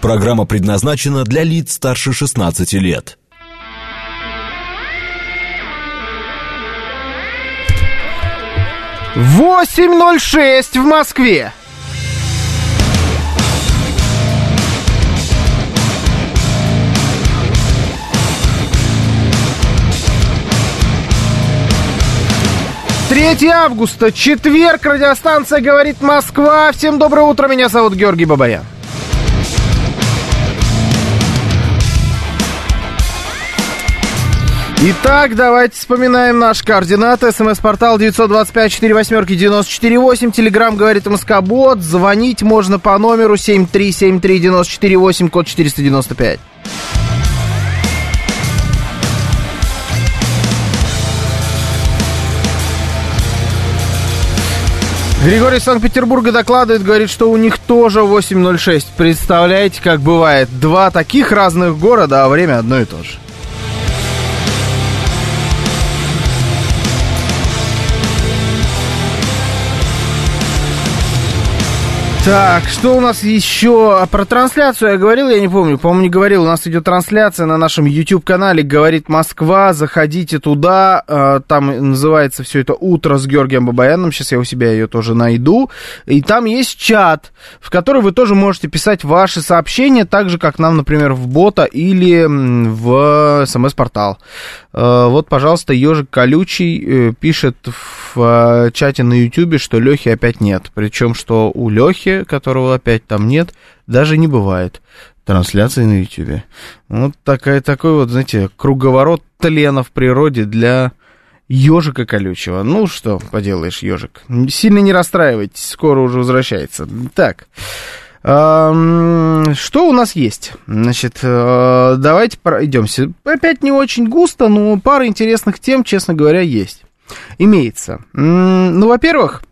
Программа предназначена для лиц старше 16 лет. Восемь ноль шесть в Москве. Третье августа, четверг, радиостанция «Говорит Москва». Всем доброе утро, меня зовут Георгий Бабаян. Итак, давайте вспоминаем наши координаты. СМС-портал 925-48-94-8. Телеграмм говорит МСК-бот. Звонить можно по номеру 7373948, код 495. Григорий Санкт-Петербурга докладывает, говорит, что у них тоже 8.06. Представляете, как бывает? Два таких разных города, а время одно и то же. Так, что у нас еще? А про трансляцию я говорил, я не помню. По-моему, не говорил. У нас идет трансляция на нашем YouTube-канале «Говорит Москва». Заходите туда. А, там называется все это «Утро с Георгием Бабаяном». Сейчас я у себя ее тоже найду. И там есть чат, в который вы тоже можете писать ваши сообщения, так же, как нам, например, в бота или в смс-портал. А, вот, пожалуйста, ежик колючий э, пишет в а, чате на YouTube, что Лехи опять нет. Причем, что у Лехи которого опять там нет, даже не бывает трансляции на YouTube. Вот такая, такой вот, знаете, круговорот тлена в природе для ежика колючего. Ну, что поделаешь, ежик. Сильно не расстраивайтесь, скоро уже возвращается. Так, что у нас есть? Значит, э, давайте пройдемся. Опять не очень густо, но пара интересных тем, честно говоря, есть. Имеется. Ну, во-первых,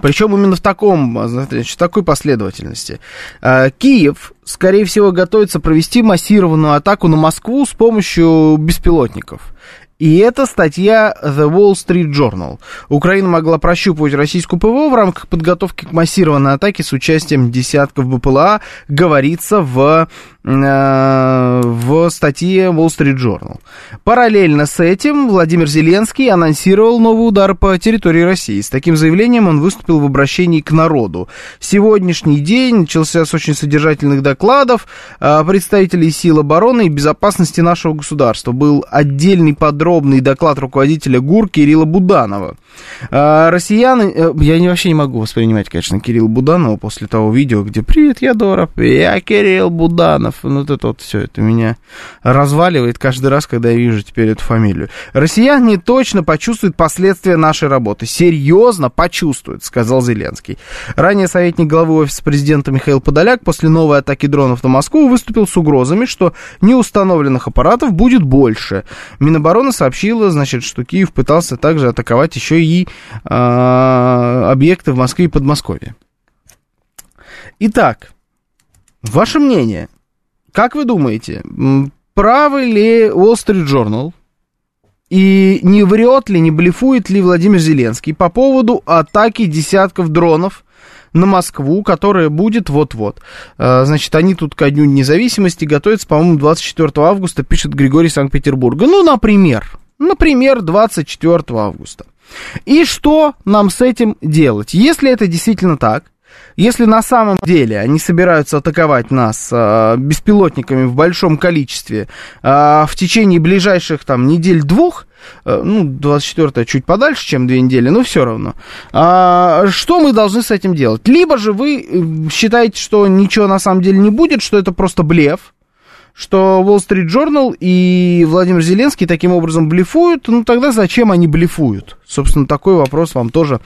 причем именно в таком, значит, такой последовательности. А, Киев, скорее всего, готовится провести массированную атаку на Москву с помощью беспилотников. И это статья The Wall Street Journal. Украина могла прощупывать российскую ПВО в рамках подготовки к массированной атаке с участием десятков БПЛА, говорится в Э, в статье Wall Street Journal. Параллельно с этим Владимир Зеленский анонсировал новый удар по территории России. С таким заявлением он выступил в обращении к народу. Сегодняшний день начался с очень содержательных докладов э, представителей сил обороны и безопасности нашего государства. Был отдельный подробный доклад руководителя ГУР Кирилла Буданова. Э, россияне... Я вообще не могу воспринимать, конечно, Кирилла Буданова после того видео, где «Привет, я Доров, я Кирилл Буданов» ну вот это вот все, это меня разваливает каждый раз, когда я вижу теперь эту фамилию. Россияне точно почувствуют последствия нашей работы. Серьезно почувствуют, сказал Зеленский. Ранее советник главы офиса президента Михаил Подоляк после новой атаки дронов на Москву выступил с угрозами, что неустановленных аппаратов будет больше. Минобороны сообщила, значит, что Киев пытался также атаковать еще и э, объекты в Москве и Подмосковье. Итак, ваше мнение – как вы думаете, правы ли Wall Street Journal и не врет ли, не блефует ли Владимир Зеленский по поводу атаки десятков дронов на Москву, которая будет вот-вот. А, значит, они тут ко Дню независимости готовятся, по-моему, 24 августа, пишет Григорий Санкт-Петербурга. Ну, например, например, 24 августа. И что нам с этим делать? Если это действительно так, если на самом деле они собираются атаковать нас э, беспилотниками в большом количестве э, в течение ближайших там недель-двух, э, ну, 24 чуть подальше, чем две недели, но все равно, э, что мы должны с этим делать? Либо же вы считаете, что ничего на самом деле не будет, что это просто блеф, что Wall Street Journal и Владимир Зеленский таким образом блефуют, ну тогда зачем они блефуют? Собственно, такой вопрос вам тоже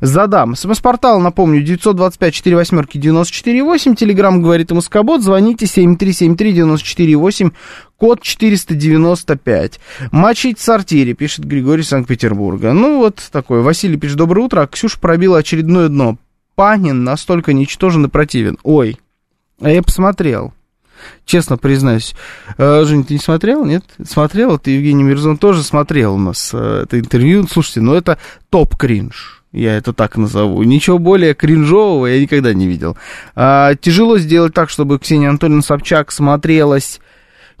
задам. СМС-портал, напомню, 925-48-94-8, Телеграмм говорит Москобот, звоните 7373-94-8, код 495. Мочить сортире, пишет Григорий Санкт-Петербурга. Ну вот такой. Василий пишет, доброе утро, а Ксюша пробила очередное дно. Панин настолько ничтожен и противен. Ой, а я посмотрел. Честно признаюсь. Э, Жень, ты не смотрел, нет? Смотрел? Ты, Евгений Мирзон, тоже смотрел у нас э, это интервью. Слушайте, ну это топ-кринж. я это так назову. Ничего более кринжового я никогда не видел. А, тяжело сделать так, чтобы Ксения Анатольевна Собчак смотрелась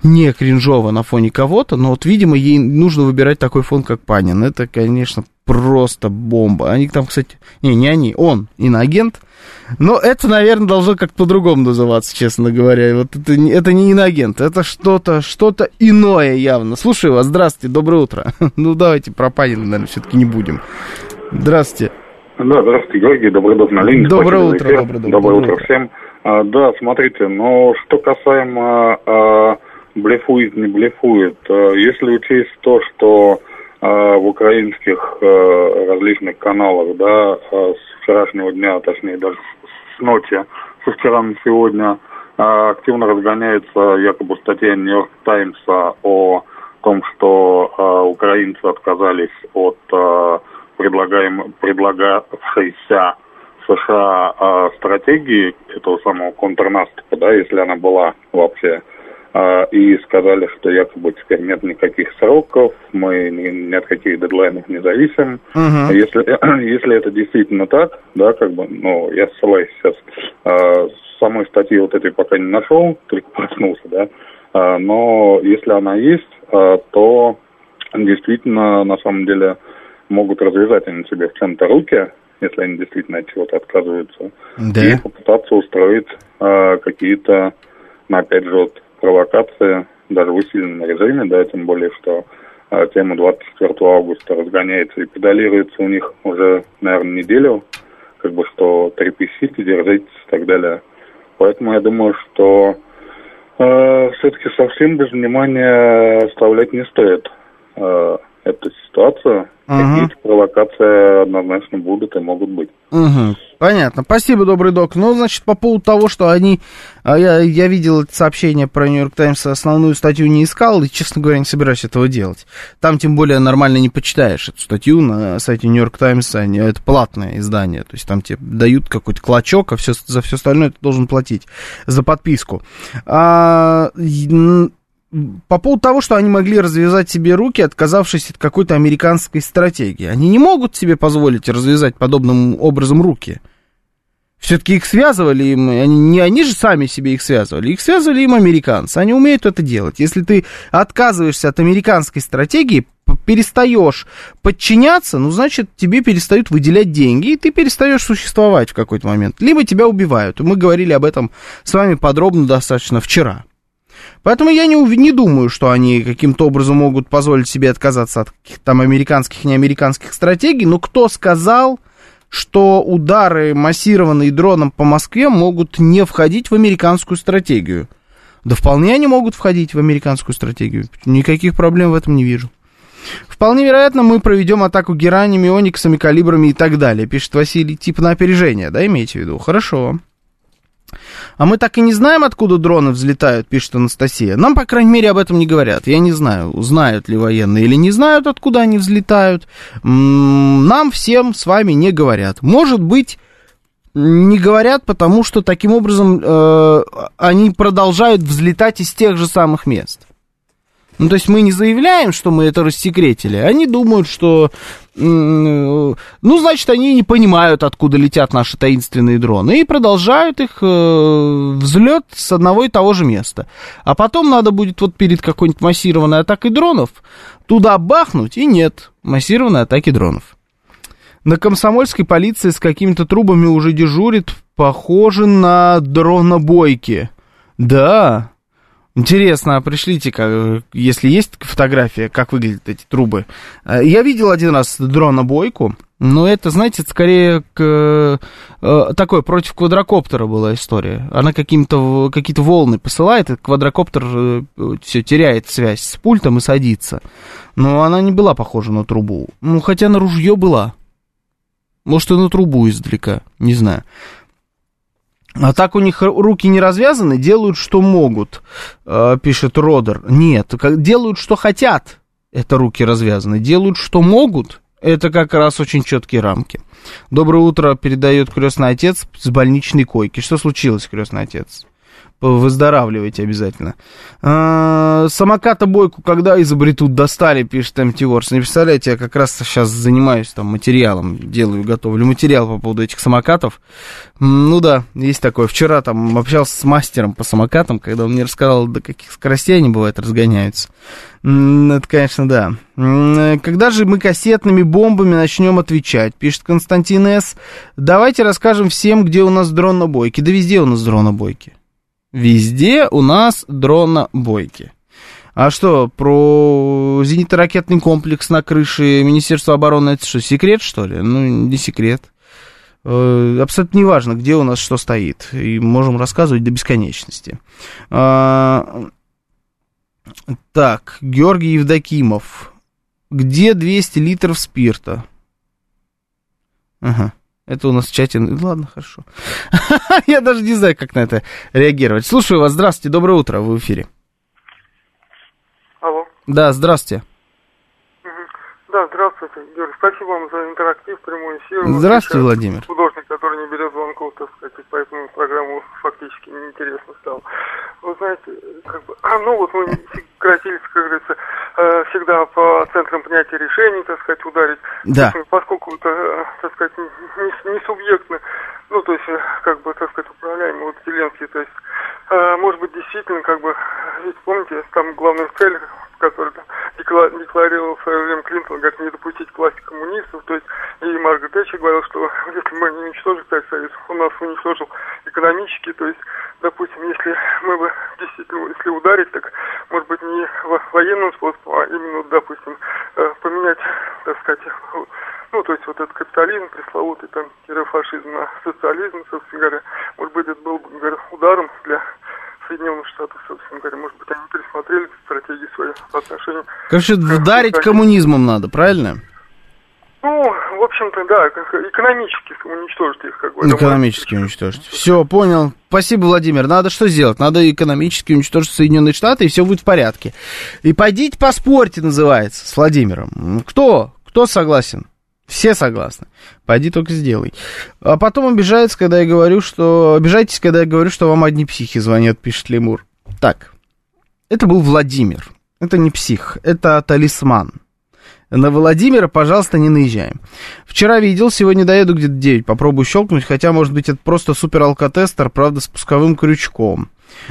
не кринжово на фоне кого-то, но вот, видимо, ей нужно выбирать такой фон, как Панин. Это, конечно, просто бомба. Они там, кстати, не, не они, он, иноагент. Но это, наверное, должно как-то по-другому называться, честно говоря. Вот это, это не иноагент, это что-то, что-то иное явно. Слушаю вас, здравствуйте, доброе утро. Ну, давайте про Панина, наверное, все-таки не будем. Здравствуйте. Да, здравствуйте, Георгий, доброе утро на линии. Доброе утро, доброе, доброе, доброе утро всем. А, да, смотрите, но что касаемо а, блефует, не блефует. Э, если учесть то, что в украинских э, различных каналах, да, с вчерашнего дня, точнее даже с ночи, со вчера на сегодня, активно разгоняется якобы статья Нью-Йорк Таймса о том, что украинцы отказались от предлагаем, предлагавшейся США стратегии этого самого контрнаступа, да, если она была вообще и сказали, что якобы теперь нет никаких сроков, мы ни, ни от каких дедлайнов не зависим. Uh-huh. Если, если это действительно так, да, как бы, ну, я ссылаюсь сейчас, э, самой статьи вот этой пока не нашел, только проснулся, да, э, но если она есть, э, то действительно, на самом деле, могут развязать они себе в чем-то руки, если они действительно от чего-то отказываются, да. и попытаться устроить э, какие-то, ну, опять же, вот, провокация даже в усиленном режиме, да, тем более, что э, тема 24 августа разгоняется и педалируется у них уже, наверное, неделю, как бы, что трепещите, держитесь и так далее. Поэтому я думаю, что э, все-таки совсем без внимания оставлять не стоит э, эту ситуацию. Угу. Какие-то провокации однозначно будут и могут быть. Угу. Понятно. Спасибо, добрый док. Ну, значит, по поводу того, что они... А, я, я видел сообщение про Нью-Йорк Таймс, основную статью не искал, и, честно говоря, не собираюсь этого делать. Там, тем более, нормально не почитаешь эту статью на сайте Нью-Йорк Таймс. Это платное издание, то есть там тебе дают какой-то клочок, а все, за все остальное ты должен платить за подписку. А, по поводу того, что они могли развязать себе руки, отказавшись от какой-то американской стратегии. Они не могут себе позволить развязать подобным образом руки. Все-таки их связывали им, они, не они же сами себе их связывали, их связывали им американцы, они умеют это делать. Если ты отказываешься от американской стратегии, перестаешь подчиняться, ну, значит, тебе перестают выделять деньги, и ты перестаешь существовать в какой-то момент. Либо тебя убивают. Мы говорили об этом с вами подробно достаточно вчера. Поэтому я не, не думаю, что они каким-то образом могут позволить себе отказаться от каких-то там американских и неамериканских стратегий. Но кто сказал, что удары, массированные дроном по Москве, могут не входить в американскую стратегию? Да вполне они могут входить в американскую стратегию. Никаких проблем в этом не вижу. Вполне вероятно, мы проведем атаку геранями, ониксами, калибрами и так далее, пишет Василий, типа на опережение, да, имеете в виду? Хорошо. А мы так и не знаем, откуда дроны взлетают, пишет Анастасия. Нам, по крайней мере, об этом не говорят. Я не знаю, знают ли военные или не знают, откуда они взлетают. Нам всем с вами не говорят. Может быть, не говорят, потому что таким образом э, они продолжают взлетать из тех же самых мест. Ну, то есть мы не заявляем, что мы это рассекретили. Они думают, что... Ну, значит, они не понимают, откуда летят наши таинственные дроны. И продолжают их э, взлет с одного и того же места. А потом надо будет вот перед какой-нибудь массированной атакой дронов туда бахнуть, и нет массированной атаки дронов. На комсомольской полиции с какими-то трубами уже дежурит, похоже на дронобойки. Да, Интересно, а пришлите, если есть фотография, как выглядят эти трубы. Э, я видел один раз дронобойку, но это, знаете, скорее к, э, против квадрокоптера была история. Она каким-то, какие-то волны посылает, и квадрокоптер э, все теряет связь с пультом и садится. Но она не была похожа на трубу. Ну, хотя на ружье была. Может, и на трубу издалека, не знаю. А так у них руки не развязаны, делают, что могут, э, пишет Родер. Нет, делают, что хотят, это руки развязаны. Делают, что могут, это как раз очень четкие рамки. Доброе утро, передает крестный отец с больничной койки. Что случилось, крестный отец? Выздоравливайте обязательно. А, самоката бойку когда изобретут, достали, пишет МТ Ворс. Не представляете, я как раз сейчас занимаюсь там материалом, делаю, готовлю материал по поводу этих самокатов. Ну да, есть такое. Вчера там общался с мастером по самокатам, когда он мне рассказал, до каких скоростей они бывают разгоняются. Это, конечно, да. Когда же мы кассетными бомбами начнем отвечать, пишет Константин С. Давайте расскажем всем, где у нас дронобойки. Да везде у нас дронобойки. Везде у нас дронобойки. А что, про зенитно-ракетный комплекс на крыше Министерства обороны, это что, секрет, что ли? Ну, не секрет. Э, абсолютно неважно, где у нас что стоит. И можем рассказывать до бесконечности. А, так, Георгий Евдокимов. Где 200 литров спирта? Ага. Это у нас в чате. Ладно, хорошо. Я даже не знаю, как на это реагировать. Слушаю вас. Здравствуйте, доброе утро. Вы в эфире. Алло. Да, здравствуйте. Да, здравствуйте, Юрий. Спасибо вам за интерактив, прямой эфир. Здравствуйте, Владимир. Художник, который не берет звонков, так сказать, поэтому программу фактически неинтересно стало. Вы знаете, как бы, ну вот мы грозились, как говорится, э, всегда по центрам принятия решений, так сказать, ударить. Да. Поскольку это, э, так сказать, не, не субъектно, ну, то есть, э, как бы, так сказать, управляемый, вот Зеленский, то есть, может быть, действительно, как бы, ведь помните, там главная цель который там декларировал в свое время Клинтон, говорит, не допустить власти коммунистов. То есть и Маргарет Тэтчер говорил, что если мы не уничтожим Советский Союз, он нас уничтожил экономически. То есть, допустим, если мы бы действительно, если ударить, так, может быть, не военным способом, а именно, допустим, э, поменять, так сказать, ну, то есть вот этот капитализм пресловутый, там, фашизм на социализм, собственно говоря, может быть, это был бы, ударом для Соединенных Штатов, собственно говоря. Может быть, они пересмотрели стратегии свои по отношению... Короче, вдарить коммунизмом надо, правильно? Ну, в общем-то, да, экономически уничтожить их, как бы. Экономически уничтожить. Все, понял. Спасибо, Владимир. Надо что сделать? Надо экономически уничтожить Соединенные Штаты, и все будет в порядке. И пойдите поспорьте, называется, с Владимиром. Кто? Кто согласен? Все согласны. Пойди только сделай. А потом обижается, когда я говорю, что... Обижайтесь, когда я говорю, что вам одни психи звонят, пишет Лемур. Так, это был Владимир. Это не псих, это талисман. На Владимира, пожалуйста, не наезжаем. Вчера видел, сегодня доеду где-то 9. Попробую щелкнуть, хотя, может быть, это просто супер алкотестер, правда, с пусковым крючком.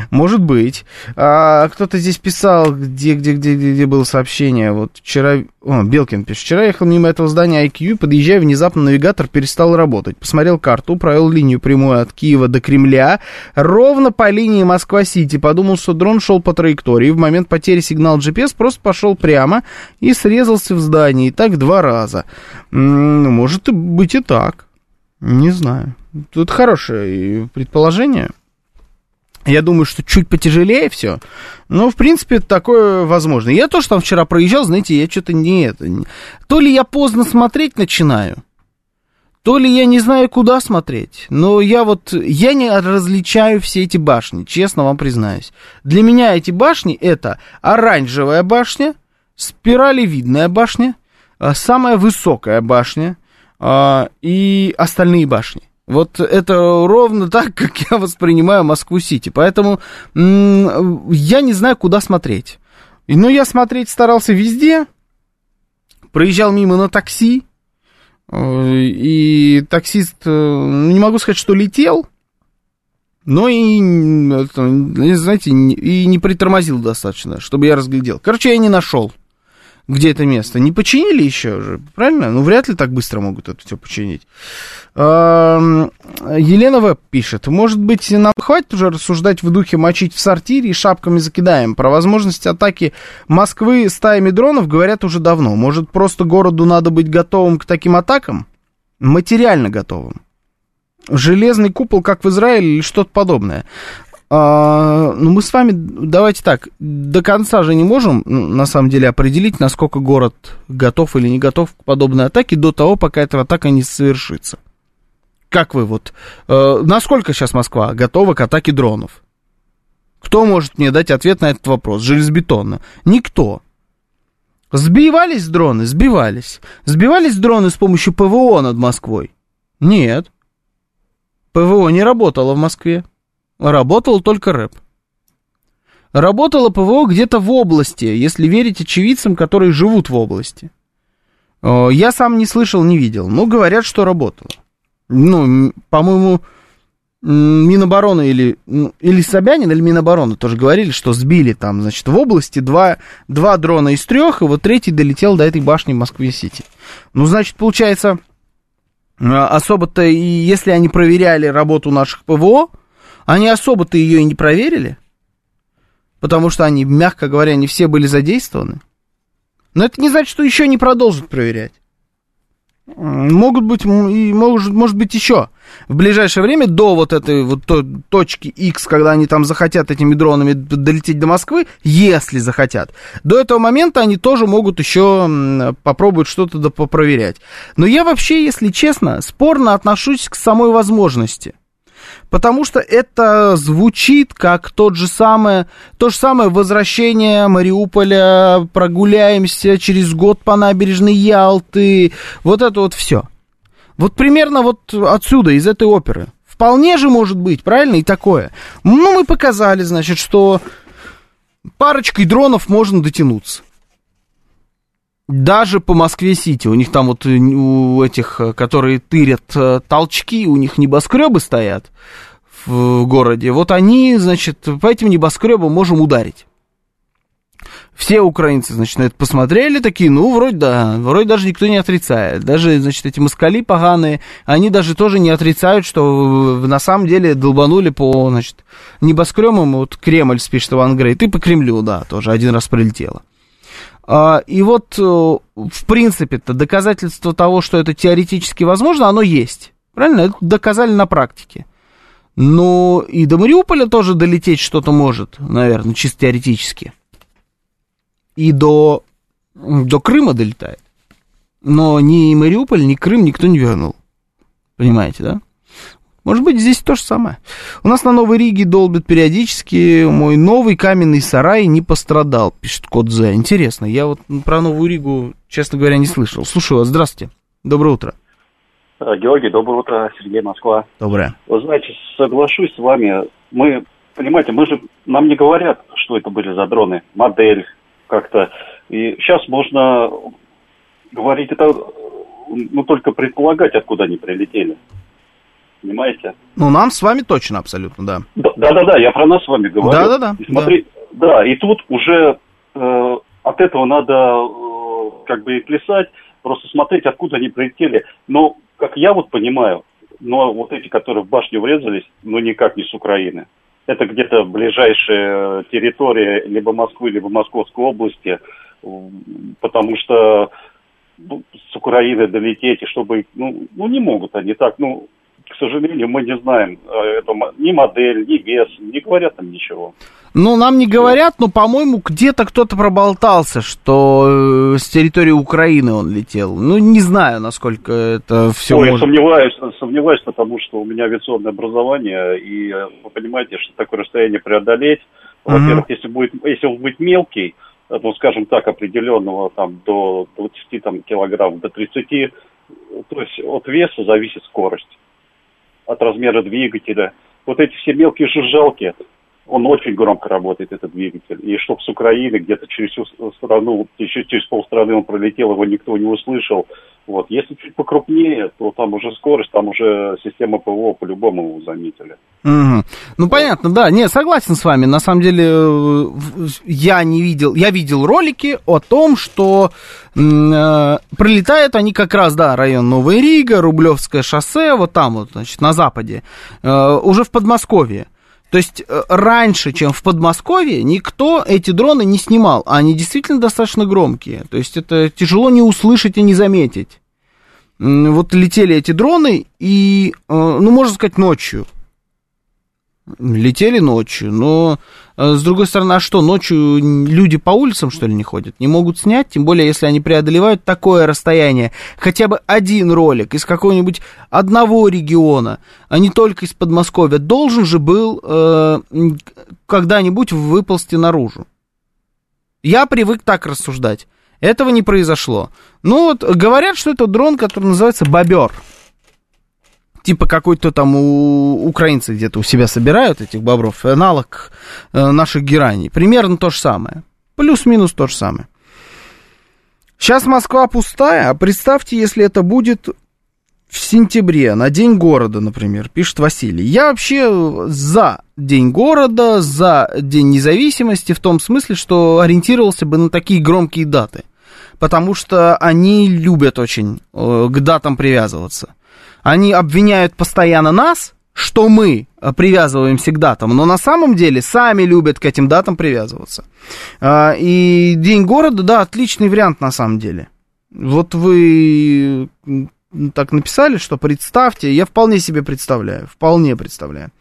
Может быть. А, кто-то здесь писал, где, где, где, где, где было сообщение. Вот вчера... О, Белкин пишет. Вчера ехал мимо этого здания IQ, подъезжая, внезапно навигатор перестал работать. Посмотрел карту, провел линию прямую от Киева до Кремля, ровно по линии Москва-Сити. Подумал, что дрон шел по траектории. В момент потери сигнала GPS просто пошел прямо и срезался в здании. И так два раза. М-м, может быть и так. Не знаю. Тут хорошее предположение. Я думаю, что чуть потяжелее все. Но, в принципе, такое возможно. Я тоже там вчера проезжал, знаете, я что-то не это... То ли я поздно смотреть начинаю, то ли я не знаю, куда смотреть. Но я вот... Я не различаю все эти башни, честно вам признаюсь. Для меня эти башни это оранжевая башня, спиралевидная башня, а, самая высокая башня а, и остальные башни. Вот это ровно так, как я воспринимаю Москву-Сити. Поэтому я не знаю, куда смотреть. Но я смотреть старался везде. Проезжал мимо на такси. Э, и таксист, э, ну, не могу сказать, что летел, но и, знаете, и не притормозил достаточно, чтобы я разглядел. Короче, я не нашел где это место. Не починили еще же, правильно? Ну, вряд ли так быстро могут это все починить. Елена Веб пишет, может быть, нам хватит уже рассуждать в духе мочить в сортире и шапками закидаем. Про возможность атаки Москвы стаями дронов говорят уже давно. Может, просто городу надо быть готовым к таким атакам? Материально готовым. Железный купол, как в Израиле, или что-то подобное. А, ну, мы с вами, давайте так, до конца же не можем, на самом деле, определить, насколько город готов или не готов к подобной атаке до того, пока эта атака не совершится. Как вы вот, э, насколько сейчас Москва готова к атаке дронов? Кто может мне дать ответ на этот вопрос железобетонно? Никто. Сбивались дроны? Сбивались. Сбивались дроны с помощью ПВО над Москвой? Нет. ПВО не работало в Москве. работал только рэп. Работало ПВО где-то в области, если верить очевидцам, которые живут в области. Э, я сам не слышал, не видел, но говорят, что работало. Ну, по-моему, Минобороны или, или Собянин, или Минобороны тоже говорили, что сбили там, значит, в области два, два дрона из трех, и вот третий долетел до этой башни в Москве-Сити. Ну, значит, получается, э, особо-то, и если они проверяли работу наших ПВО, они особо-то ее и не проверили, потому что они, мягко говоря, не все были задействованы. Но это не значит, что еще не продолжат проверять. Могут быть, и может, может быть еще в ближайшее время до вот этой вот точки X, когда они там захотят этими дронами долететь до Москвы, если захотят, до этого момента они тоже могут еще попробовать что-то попроверять. Но я вообще, если честно, спорно отношусь к самой возможности – потому что это звучит как тот же самое, то же самое возвращение Мариуполя, прогуляемся через год по набережной Ялты, вот это вот все. Вот примерно вот отсюда, из этой оперы. Вполне же может быть, правильно, и такое. Ну, мы показали, значит, что парочкой дронов можно дотянуться. Даже по Москве-Сити. У них там вот э, у этих, э, которые тырят э, толчки, у них небоскребы стоят в городе. Вот они, значит, по этим небоскребам можем ударить. Все украинцы, значит, на это посмотрели, такие, ну, вроде да, вроде даже никто не отрицает. Даже, значит, эти москали поганые, они даже тоже не отрицают, что на самом деле долбанули по, значит, небоскребам, вот Кремль спишет Иван Грей, ты по Кремлю, да, тоже один раз прилетело. А, и вот, э, в принципе-то, доказательство того, что это теоретически возможно, оно есть. Правильно? Это доказали на практике. Но и до Мариуполя тоже долететь что-то может, наверное, чисто теоретически. И до, до Крыма долетает. Но ни Мариуполь, ни Крым никто не вернул. Понимаете, да? Может быть, здесь то же самое. У нас на Новой Риге долбят периодически. Мой новый каменный сарай не пострадал, пишет код З. Интересно, я вот про Новую Ригу, честно говоря, не слышал. Слушаю вас, здравствуйте. Доброе утро. Э, Георгий, доброе утро. Сергей, Москва. Доброе. Вы знаете, соглашусь с вами. Мы, понимаете, мы же, нам не говорят, что это были за дроны. Модель как-то. И сейчас можно говорить это, ну, только предполагать, откуда они прилетели понимаете? Ну, нам с вами точно абсолютно, да. Да-да-да, я про нас с вами говорю. Да-да-да. И смотри, да. да, и тут уже э, от этого надо э, как бы и плясать, просто смотреть, откуда они прилетели. Но, как я вот понимаю, но вот эти, которые в башню врезались, ну, никак не с Украины. Это где-то ближайшая территория либо Москвы, либо Московской области, потому что ну, с Украины долететь, и чтобы, ну, ну, не могут они так, ну, к сожалению, мы не знаем э, это, ни модель, ни вес, не говорят нам ничего. Ну, нам не говорят, но, по-моему, где-то кто-то проболтался, что э, с территории Украины он летел. Ну, не знаю, насколько это все Ой, может... сомневаюсь, сомневаюсь, потому что у меня авиационное образование, и э, вы понимаете, что такое расстояние преодолеть, во-первых, если, будет, если он будет мелкий, ну, скажем так, определенного там до 20 там, килограмм, до 30, то есть от веса зависит скорость от размера двигателя. Вот эти все мелкие жужжалки, он очень громко работает, этот двигатель. И чтобы с Украины где-то через всю страну, через, через полстраны он пролетел, его никто не услышал. Вот. Если чуть покрупнее, то там уже скорость, там уже система ПВО по-любому заметили. Угу. Ну, понятно, да. Не, согласен с вами. На самом деле, э, я не видел, я видел ролики о том, что э, пролетают они как раз, да, район Новая Рига, Рублевское шоссе, вот там вот, значит, на западе, э, уже в Подмосковье. То есть э, раньше, чем в Подмосковье, никто эти дроны не снимал. А они действительно достаточно громкие. То есть это тяжело не услышать и не заметить. Вот летели эти дроны, и, э, ну, можно сказать, ночью. Летели ночью, но э, с другой стороны, а что, ночью люди по улицам, что ли, не ходят? Не могут снять, тем более, если они преодолевают такое расстояние. Хотя бы один ролик из какого-нибудь одного региона, а не только из Подмосковья, должен же был э, когда-нибудь выползти наружу. Я привык так рассуждать. Этого не произошло. Ну вот, говорят, что это дрон, который называется «Бобер». Типа какой-то там у украинцы где-то у себя собирают этих бобров, аналог э, наших гераний. Примерно то же самое. Плюс-минус то же самое. Сейчас Москва пустая, а представьте, если это будет в сентябре, на День города, например, пишет Василий. Я вообще за День города, за День независимости, в том смысле, что ориентировался бы на такие громкие даты. Потому что они любят очень э, к датам привязываться. Они обвиняют постоянно нас, что мы э, привязываемся к датам, но на самом деле сами любят к этим датам привязываться. А, и День города, да, отличный вариант на самом деле. Вот вы так написали, что представьте, я вполне себе представляю, вполне представляю.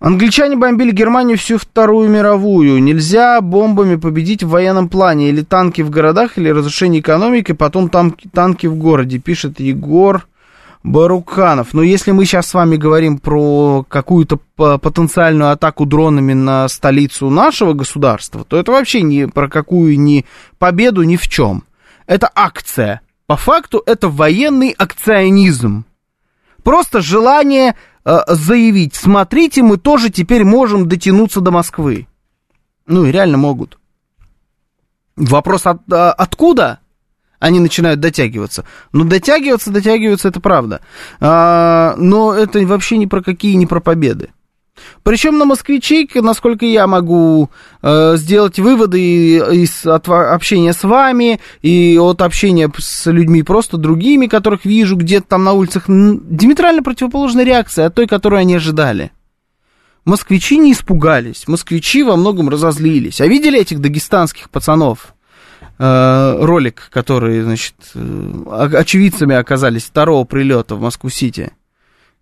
Англичане бомбили Германию всю Вторую мировую. Нельзя бомбами победить в военном плане. Или танки в городах, или разрушение экономики, потом танки, танки в городе, пишет Егор Баруканов. Но если мы сейчас с вами говорим про какую-то потенциальную атаку дронами на столицу нашего государства, то это вообще не про какую ни победу ни в чем. Это акция. По факту это военный акционизм. Просто желание э, заявить, смотрите, мы тоже теперь можем дотянуться до Москвы. Ну и реально могут. Вопрос от, а, откуда? Они начинают дотягиваться. Ну, дотягиваться, дотягиваться, это правда. А, но это вообще ни про какие, ни про победы. Причем на москвичей, насколько я могу э, сделать выводы из от общения с вами и от общения с людьми просто другими, которых вижу где-то там на улицах, диаметрально противоположная реакция от той, которую они ожидали. Москвичи не испугались, москвичи во многом разозлились. А видели этих дагестанских пацанов? Э, ролик, который, значит, э, очевидцами оказались второго прилета в Москву-Сити.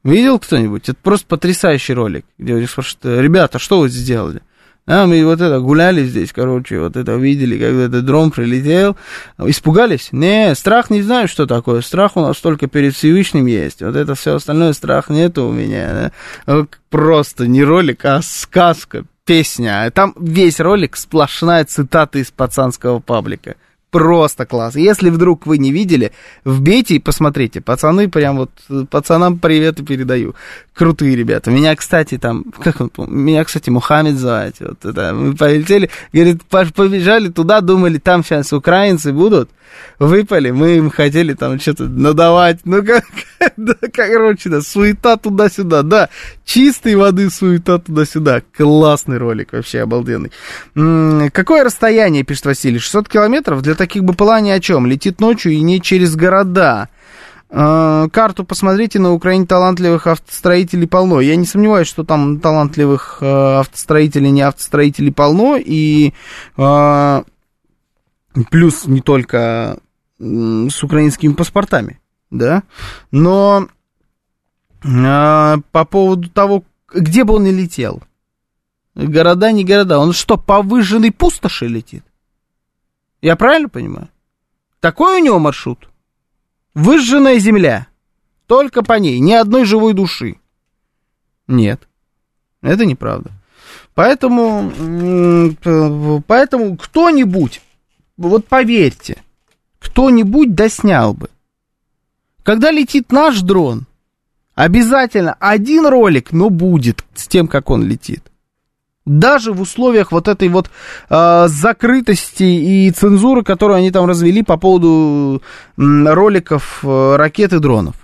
Видел кто-нибудь? Это просто потрясающий ролик, где они спрашивают, ребята, что вы сделали? А, мы вот это гуляли здесь, короче, вот это видели, когда этот дрон прилетел. Испугались? Не, страх не знаю, что такое. Страх у нас только перед Всевышним есть. Вот это все остальное страх нету у меня. Да? Просто не ролик, а сказка, песня. Там весь ролик сплошная цитата из пацанского паблика просто класс. Если вдруг вы не видели, вбейте и посмотрите. Пацаны, прям вот, пацанам привет и передаю. Крутые ребята. Меня, кстати, там, как он, меня, кстати, Мухаммед звать. Вот это, мы полетели, говорит, побежали туда, думали, там сейчас украинцы будут. Выпали, мы им хотели там что-то надавать. Ну, как, да, короче, да, суета туда-сюда, да. Чистой воды суета туда-сюда. Классный ролик, вообще обалденный. Какое расстояние, пишет Василий? 600 километров? Для таких БПЛА ни о чем. Летит ночью и не через города. Э, карту посмотрите, на Украине талантливых автостроителей полно. Я не сомневаюсь, что там талантливых э, автостроителей, не автостроителей полно. И э, плюс не только с украинскими паспортами, да. Но по поводу того, где бы он и летел, города, не города, он что, по выжженной пустоши летит? Я правильно понимаю? Такой у него маршрут? Выжженная земля. Только по ней, ни одной живой души. Нет, это неправда. Поэтому, поэтому кто-нибудь, вот поверьте, кто-нибудь доснял бы. Когда летит наш дрон, обязательно один ролик, но будет с тем, как он летит. Даже в условиях вот этой вот э, закрытости и цензуры, которую они там развели по поводу э, роликов э, ракет и дронов.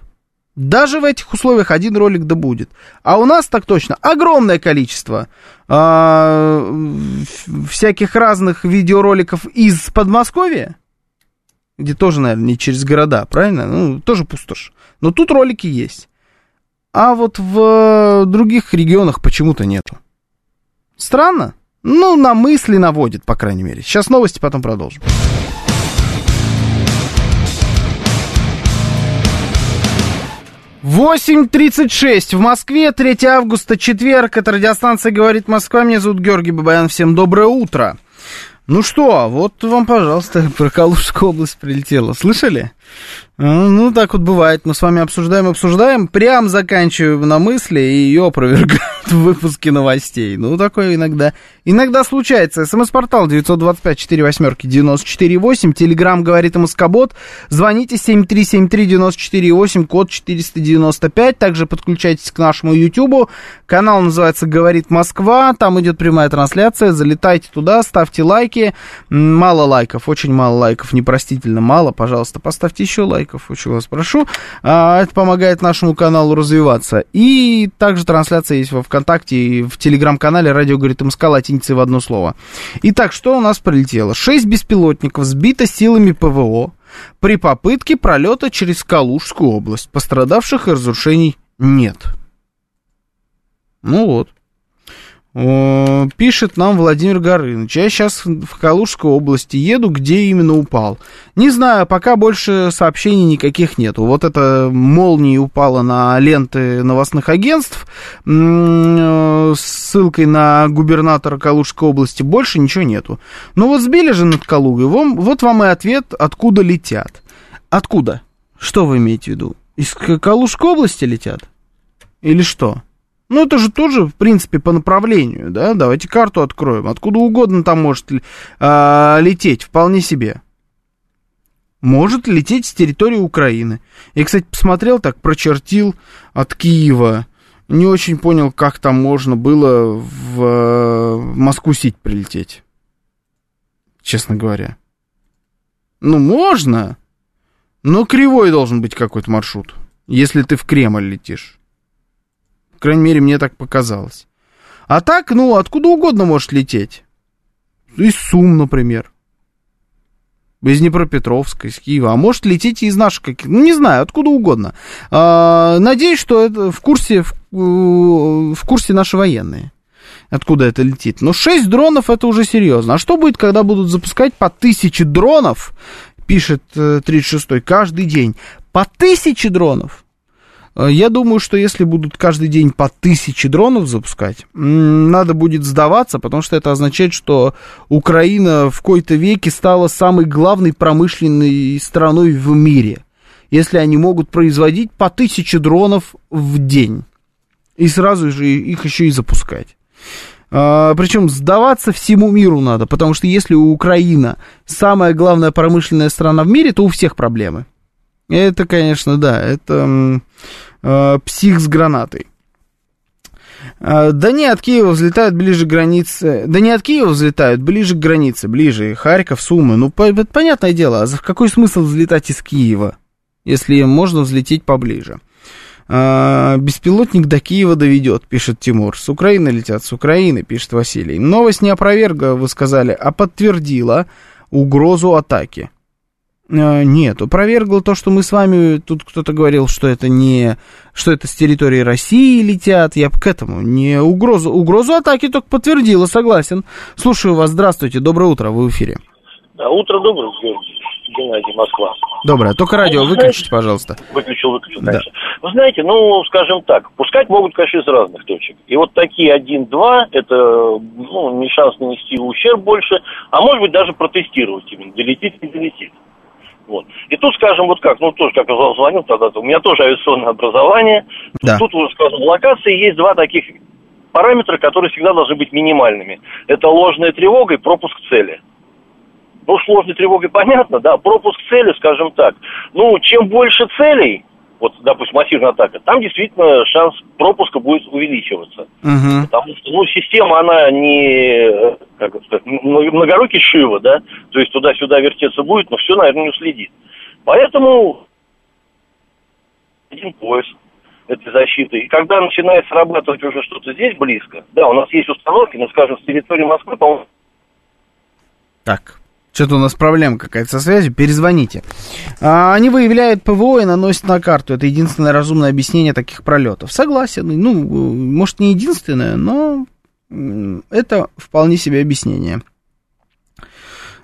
Даже в этих условиях один ролик да будет. А у нас так точно огромное количество э, всяких разных видеороликов из Подмосковья, где тоже, наверное, не через города, правильно? Ну, тоже пустошь. Но тут ролики есть. А вот в других регионах почему-то нету. Странно? Ну, на мысли наводит, по крайней мере. Сейчас новости, потом продолжим. Восемь тридцать шесть в Москве, 3 августа, четверг. Это радиостанция «Говорит Москва». Меня зовут Георгий Бабаян. Всем доброе утро. Ну что, вот вам, пожалуйста, про Калужскую область прилетело. Слышали? Ну, так вот бывает. Мы с вами обсуждаем, обсуждаем, прям заканчиваем на мысли и ее опровергают в выпуске новостей. Ну, такое иногда. Иногда случается. СМС-портал 925-48-94-8. Телеграмм говорит МСК-бот. Звоните 7373-94-8, код 495. Также подключайтесь к нашему YouTube. Канал называется «Говорит Москва». Там идет прямая трансляция. Залетайте туда, ставьте лайки. Мало лайков, очень мало лайков. Непростительно мало. Пожалуйста, поставьте еще лайк лайков, очень вас прошу. А, это помогает нашему каналу развиваться. И также трансляция есть во ВКонтакте и в Телеграм-канале «Радио говорит МСК» латиницей в одно слово. Итак, что у нас прилетело? Шесть беспилотников сбито силами ПВО при попытке пролета через Калужскую область. Пострадавших и разрушений нет. Ну вот. Пишет нам Владимир Горыныч. Я сейчас в Калужской области еду, где именно упал. Не знаю, пока больше сообщений никаких нету. Вот эта молния упала на ленты новостных агентств с ссылкой на губернатора Калужской области. Больше ничего нету. Ну вот сбили же над Калугой. Вот вам и ответ, откуда летят. Откуда? Что вы имеете в виду? Из Калужской области летят? Или что? Ну, это же тоже, в принципе, по направлению, да? Давайте карту откроем. Откуда угодно там может э, лететь, вполне себе. Может лететь с территории Украины. Я, кстати, посмотрел так, прочертил от Киева. Не очень понял, как там можно было в, в Москву-Сить прилететь. Честно говоря. Ну, можно, но кривой должен быть какой-то маршрут, если ты в Кремль летишь. По крайней мере, мне так показалось. А так, ну, откуда угодно может лететь. Из Сум, например. Из Днепропетровска, из Киева. А может лететь и из наших каких Ну, не знаю, откуда угодно. А, надеюсь, что это в курсе, в, в курсе наши военные. Откуда это летит. Но 6 дронов это уже серьезно. А что будет, когда будут запускать по тысяче дронов, пишет 36-й, э, каждый день? По тысяче дронов. Э, я думаю, что если будут каждый день по тысяче дронов запускать, надо будет сдаваться, потому что это означает, что Украина в какой-то веке стала самой главной промышленной страной в мире. Если они могут производить по тысяче дронов в день. И сразу же их еще и запускать. А, причем сдаваться всему миру надо, потому что если у Украины самая главная промышленная страна в мире, то у всех проблемы. Это, конечно, да, это э, псих с гранатой. Э, да не, от Киева взлетают ближе к границе. Да не от Киева взлетают, ближе к границе, ближе. Харьков, Сумы. Ну, понятное дело, а за какой смысл взлетать из Киева, если можно взлететь поближе? А, беспилотник до Киева доведет, пишет Тимур. С Украины летят, с Украины, пишет Василий. Новость не опровергла, вы сказали, а подтвердила угрозу атаки. Э, нет, опровергло то, что мы с вами, тут кто-то говорил, что это не, что это с территории России летят, я к этому, не угрозу, угрозу атаки только подтвердила, согласен. Слушаю вас, здравствуйте, доброе утро, вы в эфире. Да, утро доброе, Геннадий, Москва. Доброе, только радио ну, выключите, пожалуйста. Выключил, выключил, конечно. Да. Вы знаете, ну, скажем так, пускать могут, конечно, из разных точек. И вот такие один-два, это, ну, не шанс нанести ущерб больше, а может быть даже протестировать именно, долетит, не долетит. Вот. И тут, скажем, вот как, ну, тоже, как я звонил тогда-то, у меня тоже авиационное образование. Да. Тут уже, скажем, в локации есть два таких параметра, которые всегда должны быть минимальными. Это ложная тревога и пропуск цели. Ну, сложной тревогой понятно, да, пропуск цели, скажем так. Ну, чем больше целей, вот, допустим, массивная атака, там действительно шанс пропуска будет увеличиваться. Угу. Потому что, ну, система, она не, как сказать, многорукий Шива, да, то есть туда-сюда вертеться будет, но все, наверное, не уследит. Поэтому один пояс этой защиты. И когда начинает срабатывать уже что-то здесь близко, да, у нас есть установки, ну, скажем, с территории Москвы, по-моему... Так, что-то у нас проблема какая-то со связью, перезвоните. А, они выявляют ПВО и наносят на карту. Это единственное разумное объяснение таких пролетов. Согласен. Ну, может, не единственное, но это вполне себе объяснение.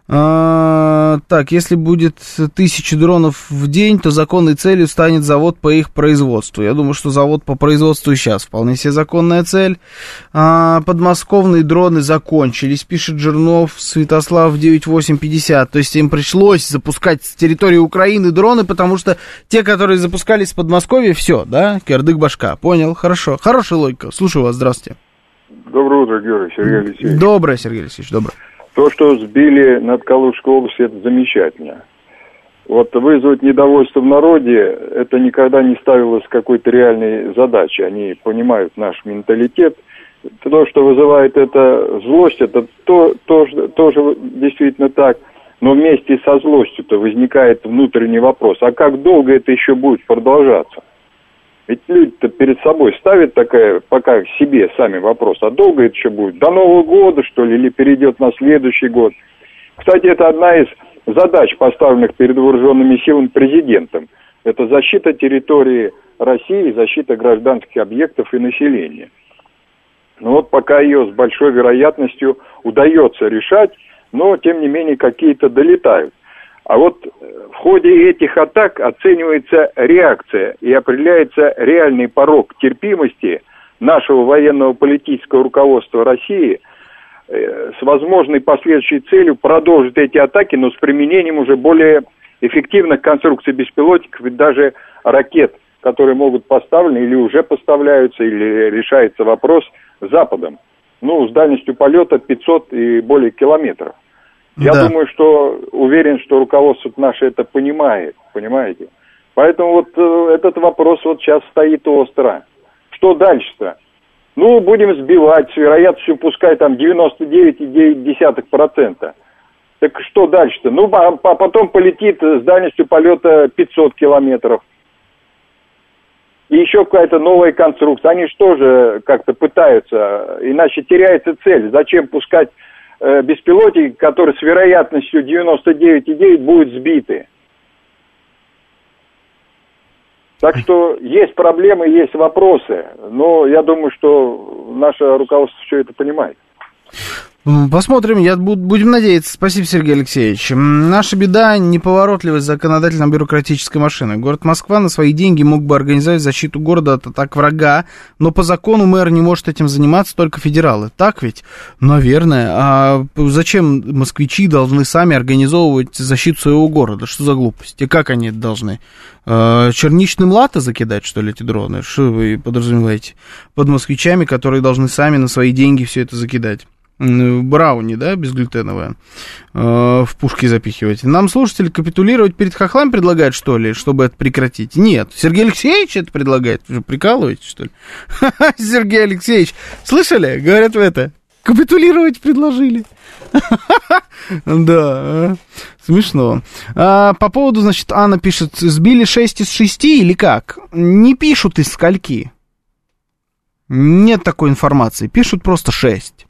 А, так, если будет тысяча дронов в день, то законной целью станет завод по их производству. Я думаю, что завод по производству и сейчас вполне себе законная цель. А, подмосковные дроны закончились, пишет Жирнов, Святослав 9850. То есть им пришлось запускать с территории Украины дроны, потому что те, которые запускались с Подмосковья, все, да, кирдык башка. Понял, хорошо. Хорошая логика. Слушаю вас, здравствуйте. Доброе утро, Георгий, Сергей Алексеевич. Доброе, Сергей Алексеевич, доброе. То, что сбили над Калужской областью, это замечательно. Вот вызвать недовольство в народе, это никогда не ставилось какой-то реальной задачей. Они понимают наш менталитет. То, что вызывает это злость, это то, то, тоже действительно так. Но вместе со злостью-то возникает внутренний вопрос, а как долго это еще будет продолжаться? Ведь люди-то перед собой ставят такая, пока себе сами вопрос, а долго это еще будет? До Нового года, что ли, или перейдет на следующий год? Кстати, это одна из задач, поставленных перед вооруженными силами президентом. Это защита территории России, защита гражданских объектов и населения. Но вот пока ее с большой вероятностью удается решать, но тем не менее какие-то долетают. А вот э, в ходе этих атак оценивается реакция и определяется реальный порог терпимости нашего военного политического руководства России э, с возможной последующей целью продолжить эти атаки, но с применением уже более эффективных конструкций беспилотников, ведь даже ракет, которые могут поставлены или уже поставляются, или решается вопрос Западом. Ну, с дальностью полета 500 и более километров. Я да. думаю, что уверен, что руководство наше это понимает, понимаете? Поэтому вот э, этот вопрос вот сейчас стоит остро. Что дальше-то? Ну, будем сбивать с вероятностью, пускай там 99,9%. Так что дальше-то? Ну, а, а потом полетит с дальностью полета 500 километров. И еще какая-то новая конструкция. Они что же как-то пытаются, иначе теряется цель. Зачем пускать э, беспилотники, которые с вероятностью 99,9 будут сбиты. Так что есть проблемы, есть вопросы, но я думаю, что наше руководство все это понимает. Посмотрим, я буду, будем надеяться. Спасибо, Сергей Алексеевич. Наша беда – неповоротливость законодательно-бюрократической машины. Город Москва на свои деньги мог бы организовать защиту города от атак врага, но по закону мэр не может этим заниматься, только федералы. Так ведь? Наверное. А зачем москвичи должны сами организовывать защиту своего города? Что за глупость? И как они должны? А, черничным латы закидать, что ли, эти дроны? Что вы подразумеваете? Под москвичами, которые должны сами на свои деньги все это закидать брауни, да, безглютеновое, э, в пушки запихивать. Нам слушатели капитулировать перед хохлами предлагают, что ли, чтобы это прекратить? Нет. Сергей Алексеевич это предлагает. Вы же прикалываетесь, что ли? Сергей Алексеевич, слышали? Говорят в это. Капитулировать предложили. Да, смешно. А, по поводу, значит, Анна пишет, сбили 6 из 6 или как? Не пишут из скольки. Нет такой информации. Пишут просто 6.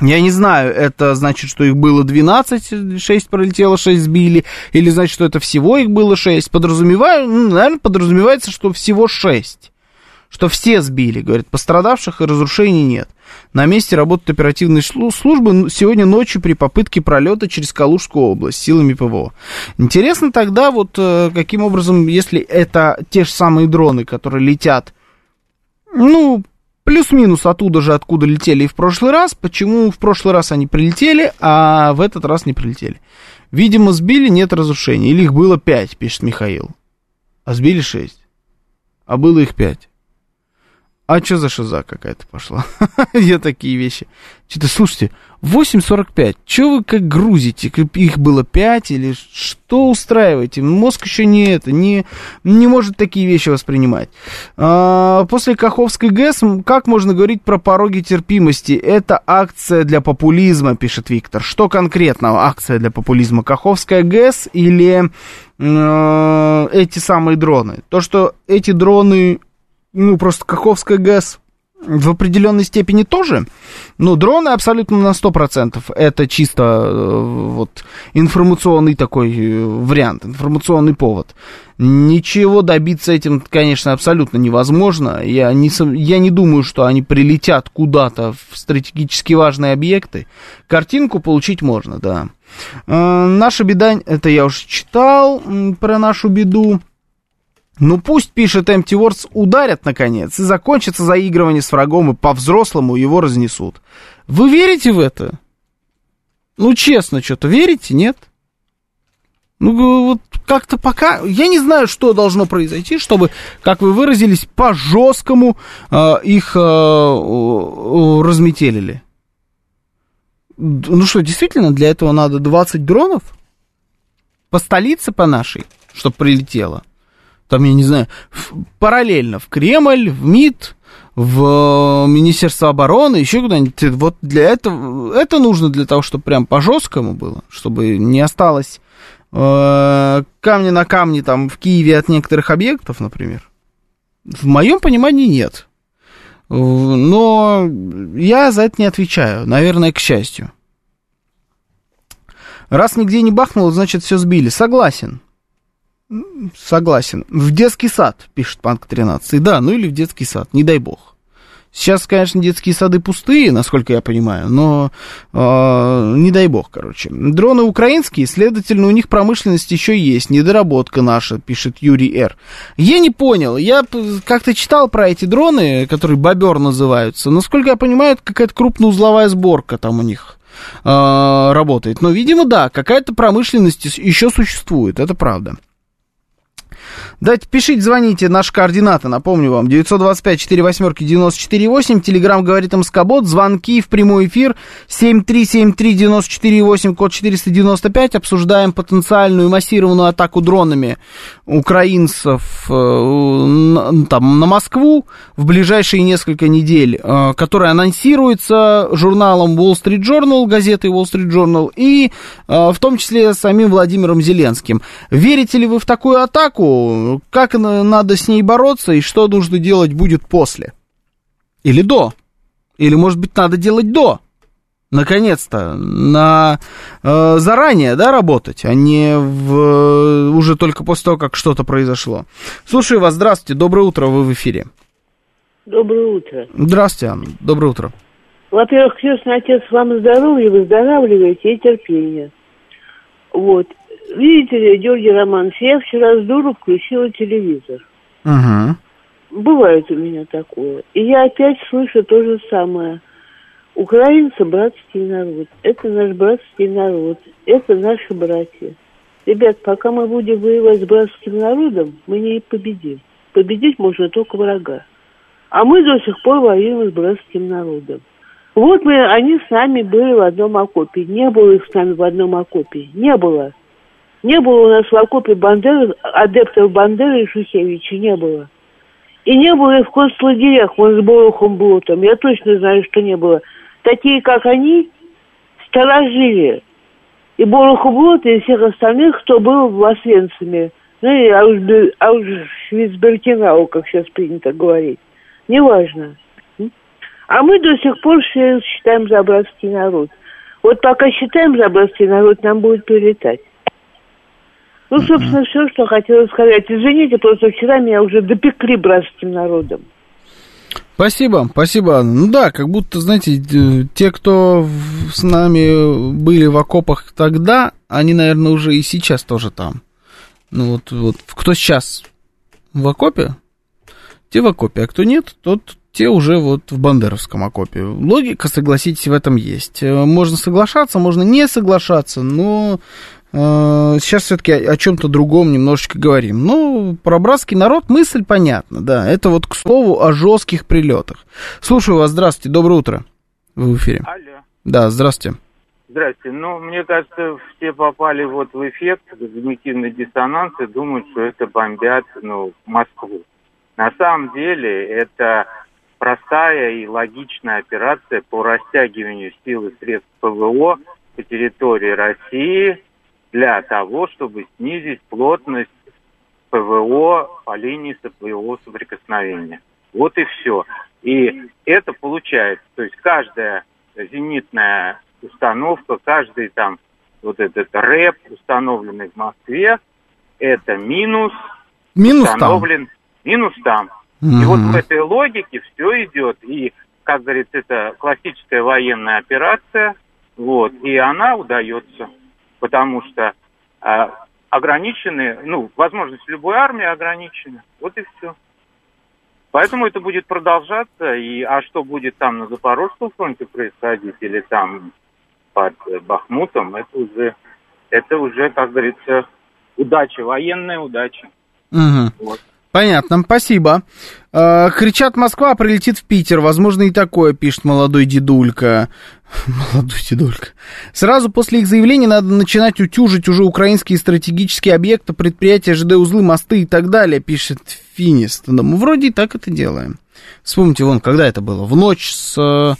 Я не знаю, это значит, что их было 12, 6 пролетело, 6 сбили, или значит, что это всего их было 6. Подразумеваю, ну, наверное, подразумевается, что всего 6. Что все сбили, говорят, пострадавших и разрушений нет. На месте работают оперативные службы сегодня ночью при попытке пролета через Калужскую область силами ПВО. Интересно тогда, вот э, каким образом, если это те же самые дроны, которые летят, ну, Плюс-минус оттуда же, откуда летели и в прошлый раз. Почему в прошлый раз они прилетели, а в этот раз не прилетели? Видимо, сбили, нет разрушений. Или их было 5, пишет Михаил. А сбили 6. А было их 5. А что за шиза какая-то пошла? Я такие вещи. Что-то, слушайте, 8.45. Че вы как грузите? Их было 5 или что устраиваете? Мозг еще не это, не, не может такие вещи воспринимать. А, после Каховской ГЭС как можно говорить про пороги терпимости? Это акция для популизма, пишет Виктор. Что конкретно акция для популизма? Каховская ГЭС или э, эти самые дроны? То, что эти дроны ну, просто Каховская ГЭС в определенной степени тоже. Ну, дроны абсолютно на 100%. Это чисто э, вот информационный такой э, вариант, информационный повод. Ничего добиться этим, конечно, абсолютно невозможно. Я не, я не думаю, что они прилетят куда-то в стратегически важные объекты. Картинку получить можно, да. Э, наша беда, это я уже читал про нашу беду. Ну пусть, пишет Empty Words, ударят наконец, и закончится заигрывание с врагом, и по-взрослому его разнесут. Вы верите в это? Ну, честно, что-то верите, нет? Ну, вот как-то пока... Я не знаю, что должно произойти, чтобы, как вы выразились, по-жесткому э, их э, разметелили. Ну что, действительно, для этого надо 20 дронов? По столице, по нашей, чтобы прилетело? Там, я не знаю, в, параллельно в Кремль, в МИД, в Министерство обороны, еще куда-нибудь. Вот для этого, это нужно для того, чтобы прям по-жесткому было, чтобы не осталось э, камня на камне там в Киеве от некоторых объектов, например. В моем понимании нет. Но я за это не отвечаю, наверное, к счастью. Раз нигде не бахнуло, значит, все сбили. Согласен. Согласен. В детский сад, пишет Панк 13. Да, ну или в детский сад, не дай бог. Сейчас, конечно, детские сады пустые, насколько я понимаю, но э, не дай бог, короче. Дроны украинские, следовательно, у них промышленность еще есть, недоработка наша, пишет Юрий Р. Я не понял, я как-то читал про эти дроны, которые бобер называются. Насколько я понимаю, это какая-то крупноузловая сборка там у них э, работает. Но, видимо, да, какая-то промышленность еще существует, это правда. Дайте, пишите, звоните, наши координаты, напомню вам, 925 восьмерки 94 телеграмм говорит МСК-бот, звонки в прямой эфир, 7373948, код 495, обсуждаем потенциальную массированную атаку дронами украинцев э, там, на Москву в ближайшие несколько недель, э, которая анонсируется журналом Wall Street Journal, газетой Wall Street Journal, и э, в том числе самим Владимиром Зеленским. Верите ли вы в такую атаку? Как надо с ней бороться и что нужно делать будет после? Или до? Или, может быть, надо делать до? Наконец-то, на э, заранее, да, работать, а не в, уже только после того, как что-то произошло. Слушаю вас, здравствуйте, доброе утро, вы в эфире. Доброе утро. Здравствуйте, Анна, доброе утро. Во-первых, крестный отец, вам здоровья, выздоравливаете и терпения. Вот. Видите ли, Георгий Романович, я вчера с дуру включила телевизор. Угу. Бывает у меня такое. И я опять слышу то же самое – Украинцы – братский народ. Это наш братский народ. Это наши братья. Ребят, пока мы будем воевать с братским народом, мы не победим. Победить можно только врага. А мы до сих пор воюем с братским народом. Вот мы, они с нами были в одном окопе. Не было их с нами в одном окопе. Не было. Не было у нас в окопе Бандеры, адептов Бандеры и Шухевича. Не было. И не было и в концлагерях, вон с Борухом Блотом. Я точно знаю, что не было такие, как они, сторожили и Борохублот, и всех остальных, кто был в Освенциме. Ну и Аушвиц-Биркенау, как сейчас принято говорить. Неважно. А мы до сих пор все считаем за братский народ. Вот пока считаем за братский народ, нам будет прилетать. Ну, собственно, все, что хотела сказать. Извините, просто вчера меня уже допекли братским народом. Спасибо, спасибо. Ну да, как будто, знаете, те, кто с нами были в окопах тогда, они, наверное, уже и сейчас тоже там. Ну вот, вот кто сейчас в окопе, те в окопе, а кто нет, тот те уже вот в бандеровском окопе. Логика, согласитесь, в этом есть. Можно соглашаться, можно не соглашаться, но Э, сейчас все-таки о, чем-то другом немножечко говорим. Ну, про братский народ мысль понятна, да. Это вот, к слову, о жестких прилетах. Слушаю вас, здравствуйте, доброе утро. Вы в эфире. Алло. Да, здравствуйте. Здравствуйте. Ну, мне кажется, все попали вот в эффект когнитивный диссонанс и думают, что это бомбят, ну, Москву. На самом деле это простая и логичная операция по растягиванию сил и средств ПВО по территории России для того, чтобы снизить плотность ПВО по линии своего соприкосновения. Вот и все. И это получается, то есть каждая зенитная установка, каждый там вот этот рэп, установленный в Москве, это минус, Минус установлен, там. минус там. Мгм. И вот в этой логике все идет. И, как говорится, это классическая военная операция, вот, и она удается, потому что а, ограничены, ну, возможность любой армии ограничена. Вот и все. Поэтому это будет продолжаться. И, а что будет там на Запорожском фронте происходить или там под э, Бахмутом, это уже, это уже, как говорится, удача, военная удача. Мгм. Вот. Понятно, спасибо. Э, кричат Москва, прилетит в Питер. Возможно, и такое, пишет молодой дедулька. Молодой дедулька. Сразу после их заявления надо начинать утюжить уже украинские стратегические объекты, предприятия, ЖД-узлы, мосты и так далее, пишет Финист. Да мы вроде и так это делаем. Вспомните, вон, когда это было? В ночь с... э,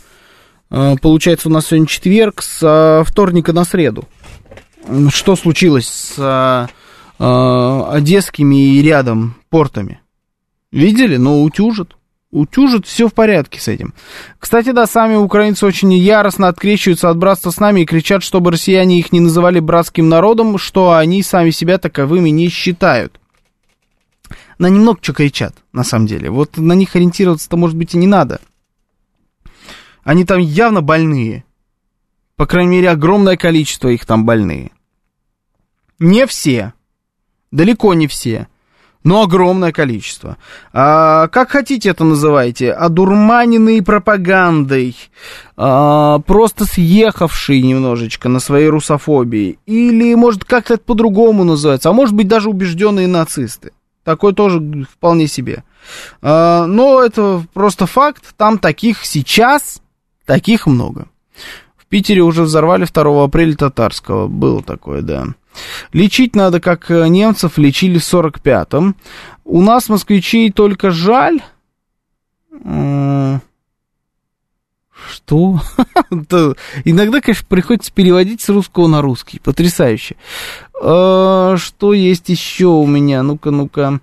э, Получается, у нас сегодня четверг, с э, вторника на среду. Что случилось с одесскими и рядом портами? Видели? Но утюжат. Утюжат, все в порядке с этим. Кстати, да, сами украинцы очень яростно открещиваются от братства с нами и кричат, чтобы россияне их не называли братским народом, что они сами себя таковыми не считают. На немного что кричат, на самом деле. Вот на них ориентироваться-то, может быть, и не надо. Они там явно больные. По крайней мере, огромное количество их там больные. Не все. Далеко не все. Но огромное количество. А, как хотите это называйте. Одурманенные пропагандой. а, просто съехавшие немножечко на своей русофобии. Или, может, как-то это по-другому называется. А может быть, даже убежденные нацисты. Такой тоже вполне себе. А, но это просто факт. Там таких сейчас, таких много. В Питере уже взорвали 2 апреля татарского. Было такое, да. Лечить надо, как э, немцев лечили в 45-м. У нас москвичей только жаль. Что? Иногда, конечно, приходится переводить с русского на русский. Потрясающе. Э, Что есть еще у меня? Ну-ка, ну-ка.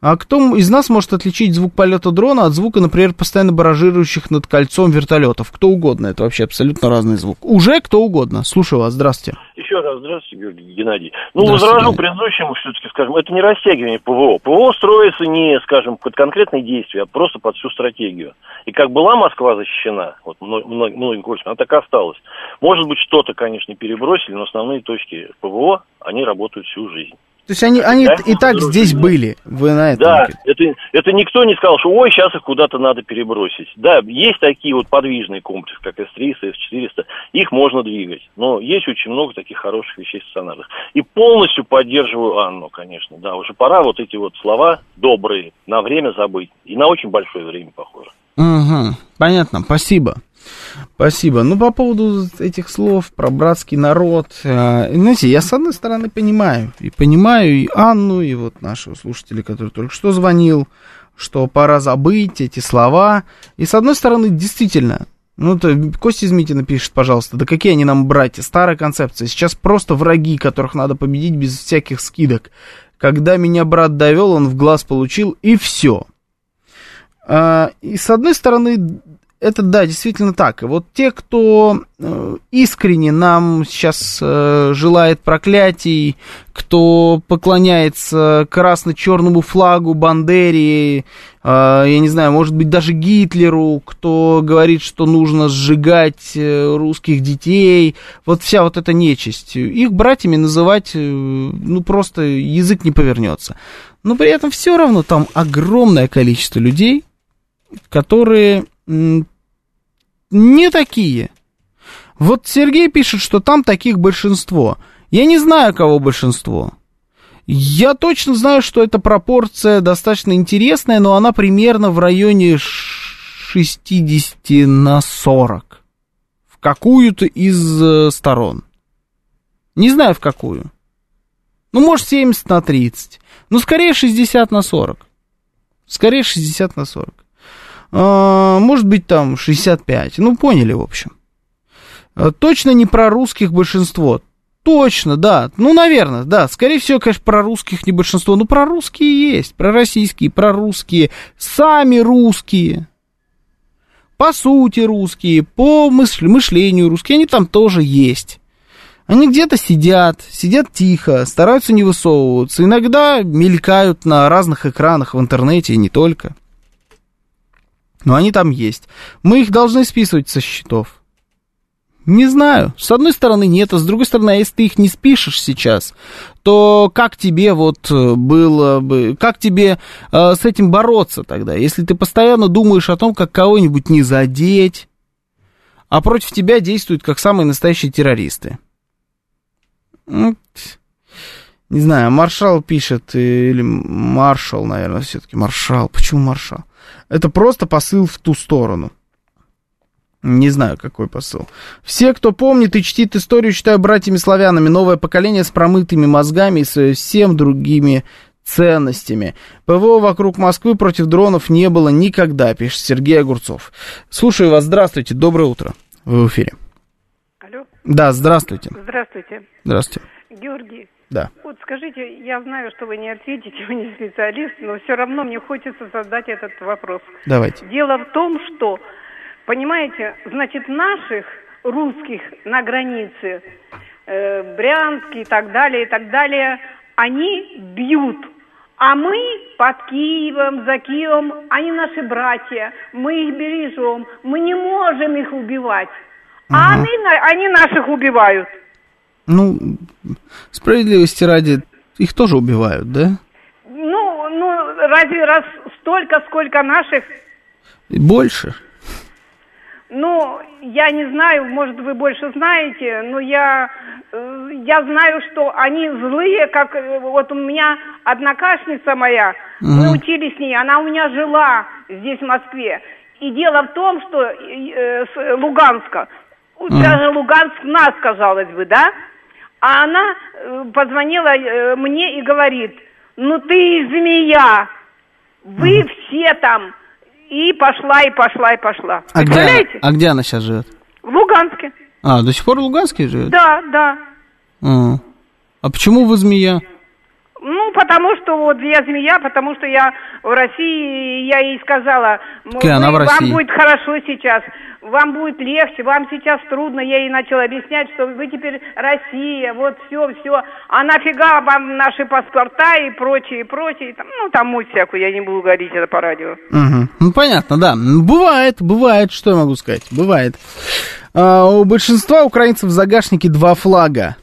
А кто из нас может отличить звук полета дрона от звука, например, постоянно баражирующих над кольцом вертолетов? Кто угодно, это вообще абсолютно разный звук. Уже кто угодно. Слушаю вас, здравствуйте. Еще раз здравствуйте, Георгий Геннадий. Ну, возражу предыдущему все-таки, скажем, это не растягивание ПВО. ПВО строится не, скажем, под конкретные действия, а просто под всю стратегию. И как была Москва защищена, вот мно- мно- многим кольцами, она так и осталась. Может быть, что-то, конечно, перебросили, но основные точки ПВО, они работают всю жизнь. То есть они, они Да, и так здесь да. были. Вы на этом. Да, это, это никто не сказал, что ой, сейчас их куда-то надо перебросить. Да, есть такие вот подвижные комплексы, как С-300, С-400, их можно двигать. Но есть очень много таких хороших вещей стационарных. И полностью поддерживаю Анну, конечно. Да, уже пора вот эти вот слова добрые на время забыть. И на очень большое время, похоже. Угу, понятно, спасибо. Спасибо. Ну, по поводу этих слов про братский народ, э, знаете, я с одной стороны понимаю, и понимаю и Анну, и вот нашего слушателя, который только что звонил, что пора забыть эти слова. И с одной стороны, действительно, ну, то Костя Измитина пишет, пожалуйста, да какие они нам братья, старая концепция. Сейчас просто враги, которых надо победить без всяких скидок. Когда меня брат довел, он в глаз получил, и все. А, И с одной стороны, это да, действительно так. И вот те, кто э, искренне нам сейчас э, желает проклятий, кто поклоняется красно-черному флагу, Бандере, э, я не знаю, может быть, даже Гитлеру, кто говорит, что нужно сжигать русских детей, вот вся вот эта нечисть. Их братьями называть, ну, просто язык не повернется. Но при этом все равно там огромное количество людей, которые не такие. Вот Сергей пишет, что там таких большинство. Я не знаю, кого большинство. Я точно знаю, что эта пропорция достаточно интересная, но она примерно в районе ш- 60 на 40. В какую-то из э, сторон. Не знаю, в какую. Ну, может, 70 на 30. Ну, скорее 60 на 40. Скорее 60 на 40. А, может быть, там 65. Ну, поняли, в общем. А, Точно не про русских большинство. точно, да. Ну, наверное, да. Скорее всего, конечно, про русских не большинство. Ну, про русские есть. Про российские, про русские. Сами русские. По сути русские, по мышлению русские. Они там тоже есть. Они где-то сидят, сидят тихо, стараются не высовываться. Иногда мелькают на разных экранах в интернете и не только. Но они там есть. Мы их должны списывать со счетов. Не знаю. С одной стороны нет, а с другой стороны, а если ты их не спишешь сейчас, то как тебе вот э, было бы, как тебе э, с этим бороться тогда? Если ты постоянно думаешь о том, как кого-нибудь не задеть, а против тебя действуют как самые настоящие террористы. Ну, не знаю, маршал пишет, или маршал, наверное, все-таки маршал. Почему маршал? Это просто посыл в ту сторону. Не знаю, какой посыл. Все, кто помнит и чтит историю, считаю братьями-славянами. Новое поколение с промытыми мозгами и совсем другими ценностями. ПВО вокруг Москвы против дронов не было никогда, пишет Сергей Огурцов. Слушаю вас, здравствуйте, доброе утро. Вы в эфире. Алло. Да, здравствуйте. Здравствуйте. Здравствуйте. Георгий. Да. Вот скажите, я знаю, что вы не ответите, вы не специалист, но все равно мне хочется задать этот вопрос. Давайте. Дело в том, что, понимаете, значит, наших русских на границе, э, Брянск и так далее, и так далее, они бьют. А мы под Киевом, за Киевом, они наши братья, мы их бережем, мы не можем их убивать. А они, они наших убивают. Ну, справедливости ради, их тоже убивают, да? Ну, ну, разве раз столько, сколько наших? Больше. Ну, я не знаю, может, вы больше знаете, но я, э, я знаю, что они злые, как э, вот у меня однокашница моя, мы Мгм. учились с ней, она у меня жила здесь, в Москве. И дело в том, что э, с Луганска, Мгм. даже Луганск нас, казалось бы, да? А она э, позвонила э, мне и говорит, ну ты змея, вы все там. И пошла, и пошла, и пошла. А где, Представляете? а где она сейчас живет? В Луганске. А, до сих пор в Луганске живет? Да, да. А, А почему вы змея? Ну, потому что вот я змея, потому что я в России, я ей сказала, она в России? вам будет хорошо сейчас, вам будет легче, вам сейчас трудно. Я ей начала объяснять, что вы теперь Россия, вот все, все. А нафига вам наши паспорта и прочее, и прочее. Там, ну, там муть всякую, я не буду говорить это по радио. Мгм. Ну, понятно, да. Бывает, бывает, что я могу сказать. Бывает. А, у большинства украинцев в загашнике два флага.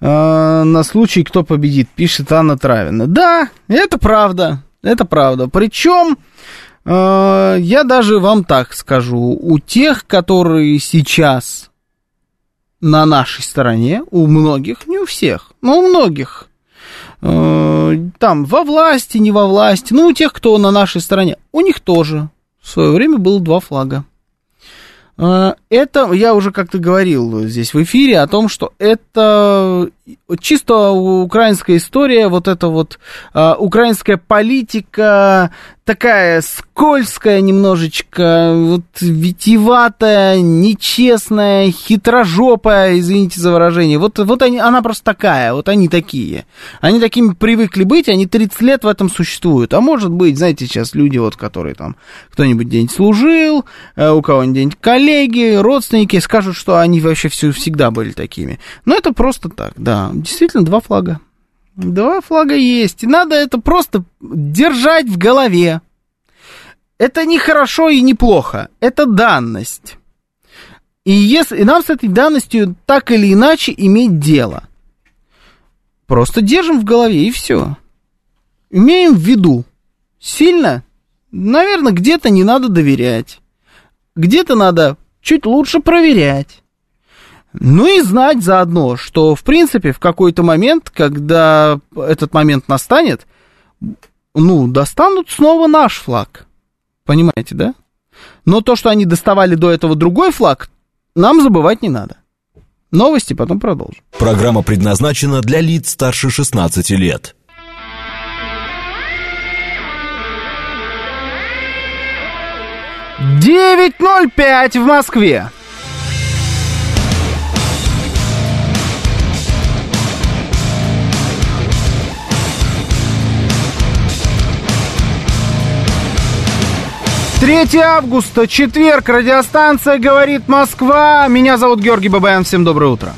А, на случай, кто победит, пишет Анна Травина. Да, это правда. Это правда. Причем, я даже вам так скажу, у тех, которые сейчас на нашей стороне, у многих, не у всех, но у многих, э, там во власти, не во власти, ну, у тех, кто на нашей стороне, у них тоже в свое время было два флага. Э, Это, я уже как-то говорил здесь в эфире о том, что это чисто украинская история, вот эта вот э, украинская политика, такая скользкая немножечко, вот витиеватая, нечестная, хитрожопая, извините за выражение. Вот, вот они, она просто такая, вот они такие. Они такими привыкли быть, они 30 лет в этом существуют. А может быть, знаете, сейчас люди, вот, которые там, кто-нибудь где-нибудь служил, э, у кого-нибудь где-нибудь коллеги, родственники, скажут, что они вообще все, всегда были такими. Но это просто так, да. Действительно, два флага. Два флага есть. И надо это просто держать в голове. Это не хорошо и не плохо. Это данность. И, если, и нам с этой данностью так или иначе иметь дело. Просто держим в голове и все. Имеем в виду. Сильно? Наверное, где-то не надо доверять. Где-то надо чуть лучше проверять. Ну и знать заодно, что, в принципе, в какой-то момент, когда этот момент настанет, ну, достанут снова наш флаг. Понимаете, да? Но то, что они доставали до этого другой флаг, нам забывать не надо. Новости потом продолжим. Программа предназначена для лиц старше 16 лет. Девять ноль пять в Москве. 3 августа, четверг, радиостанция «Говорит Москва». Меня зовут Георгий Бабаян. Всем доброе утро.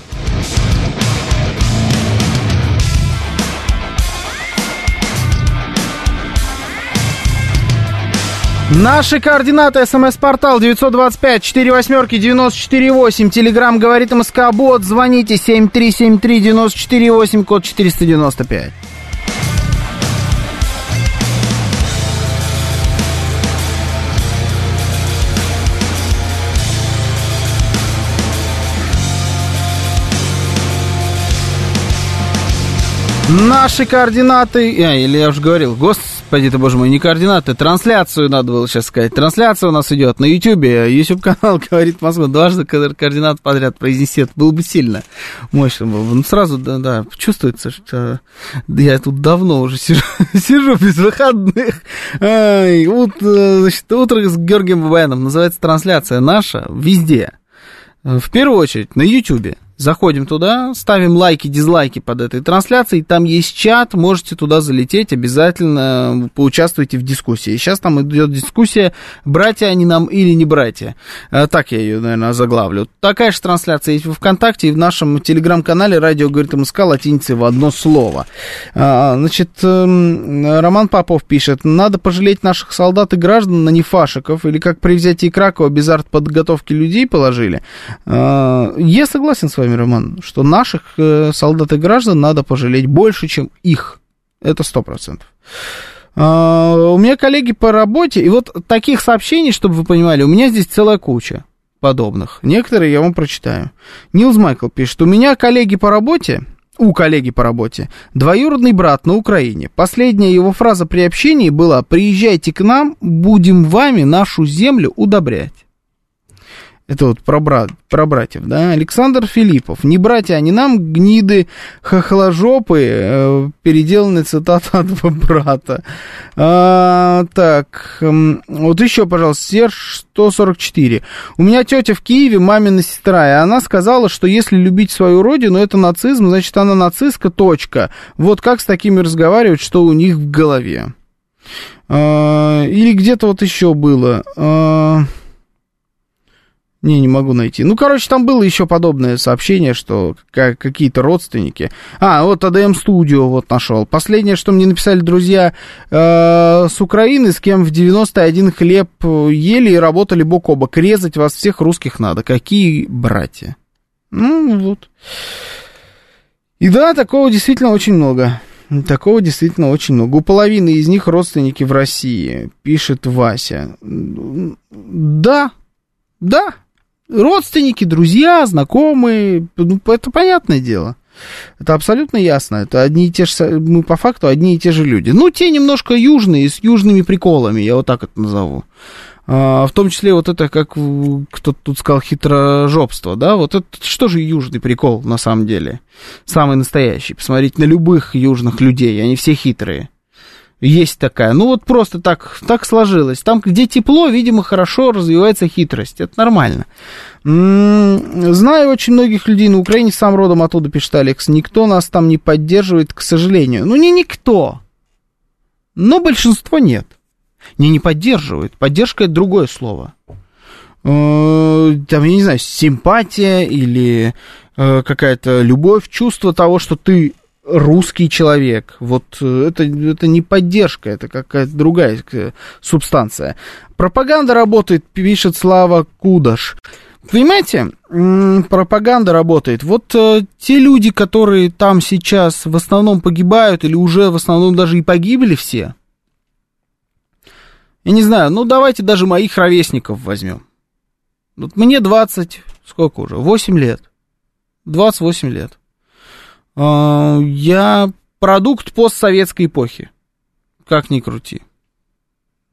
Наши координаты. СМС-портал 925 4 восьмерки 948. Телеграмм говорит МСК Бот. Звоните 7373 948, код 495. Наши координаты... А, или я уже говорил, господи ты, боже мой, не координаты, трансляцию надо было сейчас сказать. Трансляция у нас идет на Ютьюбе, YouTube-канал «Говорит Москва». Дважды координат подряд произнести, это было бы сильно мощно было бы. Ну, сразу, да, да, чувствуется, что я тут давно уже сижу, сижу без выходных. Ай, э, значит, утро с Георгием Бабаяном называется трансляция наша везде. В первую очередь на Ютьюбе. Заходим туда, ставим лайки, дизлайки под этой трансляцией. Там есть чат, можете туда залететь, обязательно поучаствуйте в дискуссии. Сейчас там идет дискуссия, братья они нам или не братья. А, так я ее, наверное, заглавлю. Такая же трансляция есть в ВКонтакте и в нашем телеграм-канале «Радио говорит МСК» латиницей в одно слово. А, значит, эм, Роман Попов пишет, надо пожалеть наших солдат и граждан на нефашиков, или как при взятии Кракова без артподготовки людей положили. А, я согласен с вами вами, Роман, что наших э, солдат и граждан надо пожалеть больше, чем их. Это сто процентов. А, у меня коллеги по работе, и вот таких сообщений, чтобы вы понимали, у меня здесь целая куча подобных. Некоторые я вам прочитаю. Нилс Майкл пишет, у меня коллеги по работе, у коллеги по работе, двоюродный брат на Украине. Последняя его фраза при общении была «Приезжайте к нам, будем вами нашу землю удобрять». Это вот про, брат, про братьев, да. Александр Филиппов. Не братья, они нам, гниды, хохложопы. Э, переделанная цитата от брата. А, так, вот еще, пожалуйста, Серж 144. У меня тетя в Киеве, мамина сестра, и она сказала, что если любить свою родину, это нацизм, значит, она нацистка, точка. Вот как с такими разговаривать, что у них в голове. А, или где-то вот еще было. А, не, не могу найти. Ну, короче, там было еще подобное сообщение, что какие-то родственники. А, вот АДМ Студио вот нашел. Последнее, что мне написали друзья э, с Украины, с кем в 91 хлеб ели и работали бок о бок. Резать вас всех русских надо. Какие братья? Ну, вот. И да, такого действительно очень много. Такого действительно очень много. У половины из них родственники в России, пишет Вася. Да, да, родственники, друзья, знакомые, ну, это понятное дело. Это абсолютно ясно. Это одни и те же, мы по факту одни и те же люди. Ну, те немножко южные, с южными приколами, я вот так это назову. А, в том числе вот это, как кто-то тут сказал, хитрожопство, да, вот это что же южный прикол на самом деле? Самый настоящий. Посмотрите на любых южных людей, они все хитрые. Есть такая. Ну вот просто так, так сложилось. Там, где тепло, видимо, хорошо развивается хитрость. Это нормально. Знаю очень многих людей на Украине, сам родом оттуда, пишет Алекс. Никто нас там не поддерживает, к сожалению. Ну, не никто. Но большинство нет. Не, не поддерживает. Поддержка это другое слово. Э, там, я не знаю, симпатия или э, какая-то любовь, чувство того, что ты русский человек. Вот э, это, это не поддержка, это какая-то другая э, субстанция. Пропаганда работает, пишет Слава Кудаш. Понимаете, пропаганда работает. Вот э, те люди, которые там сейчас в основном погибают, или уже в основном даже и погибли все, я не знаю, ну давайте даже моих ровесников возьмем. Вот мне 20, сколько уже, 8 лет. 28 лет. А, я продукт постсоветской эпохи. Как ни крути.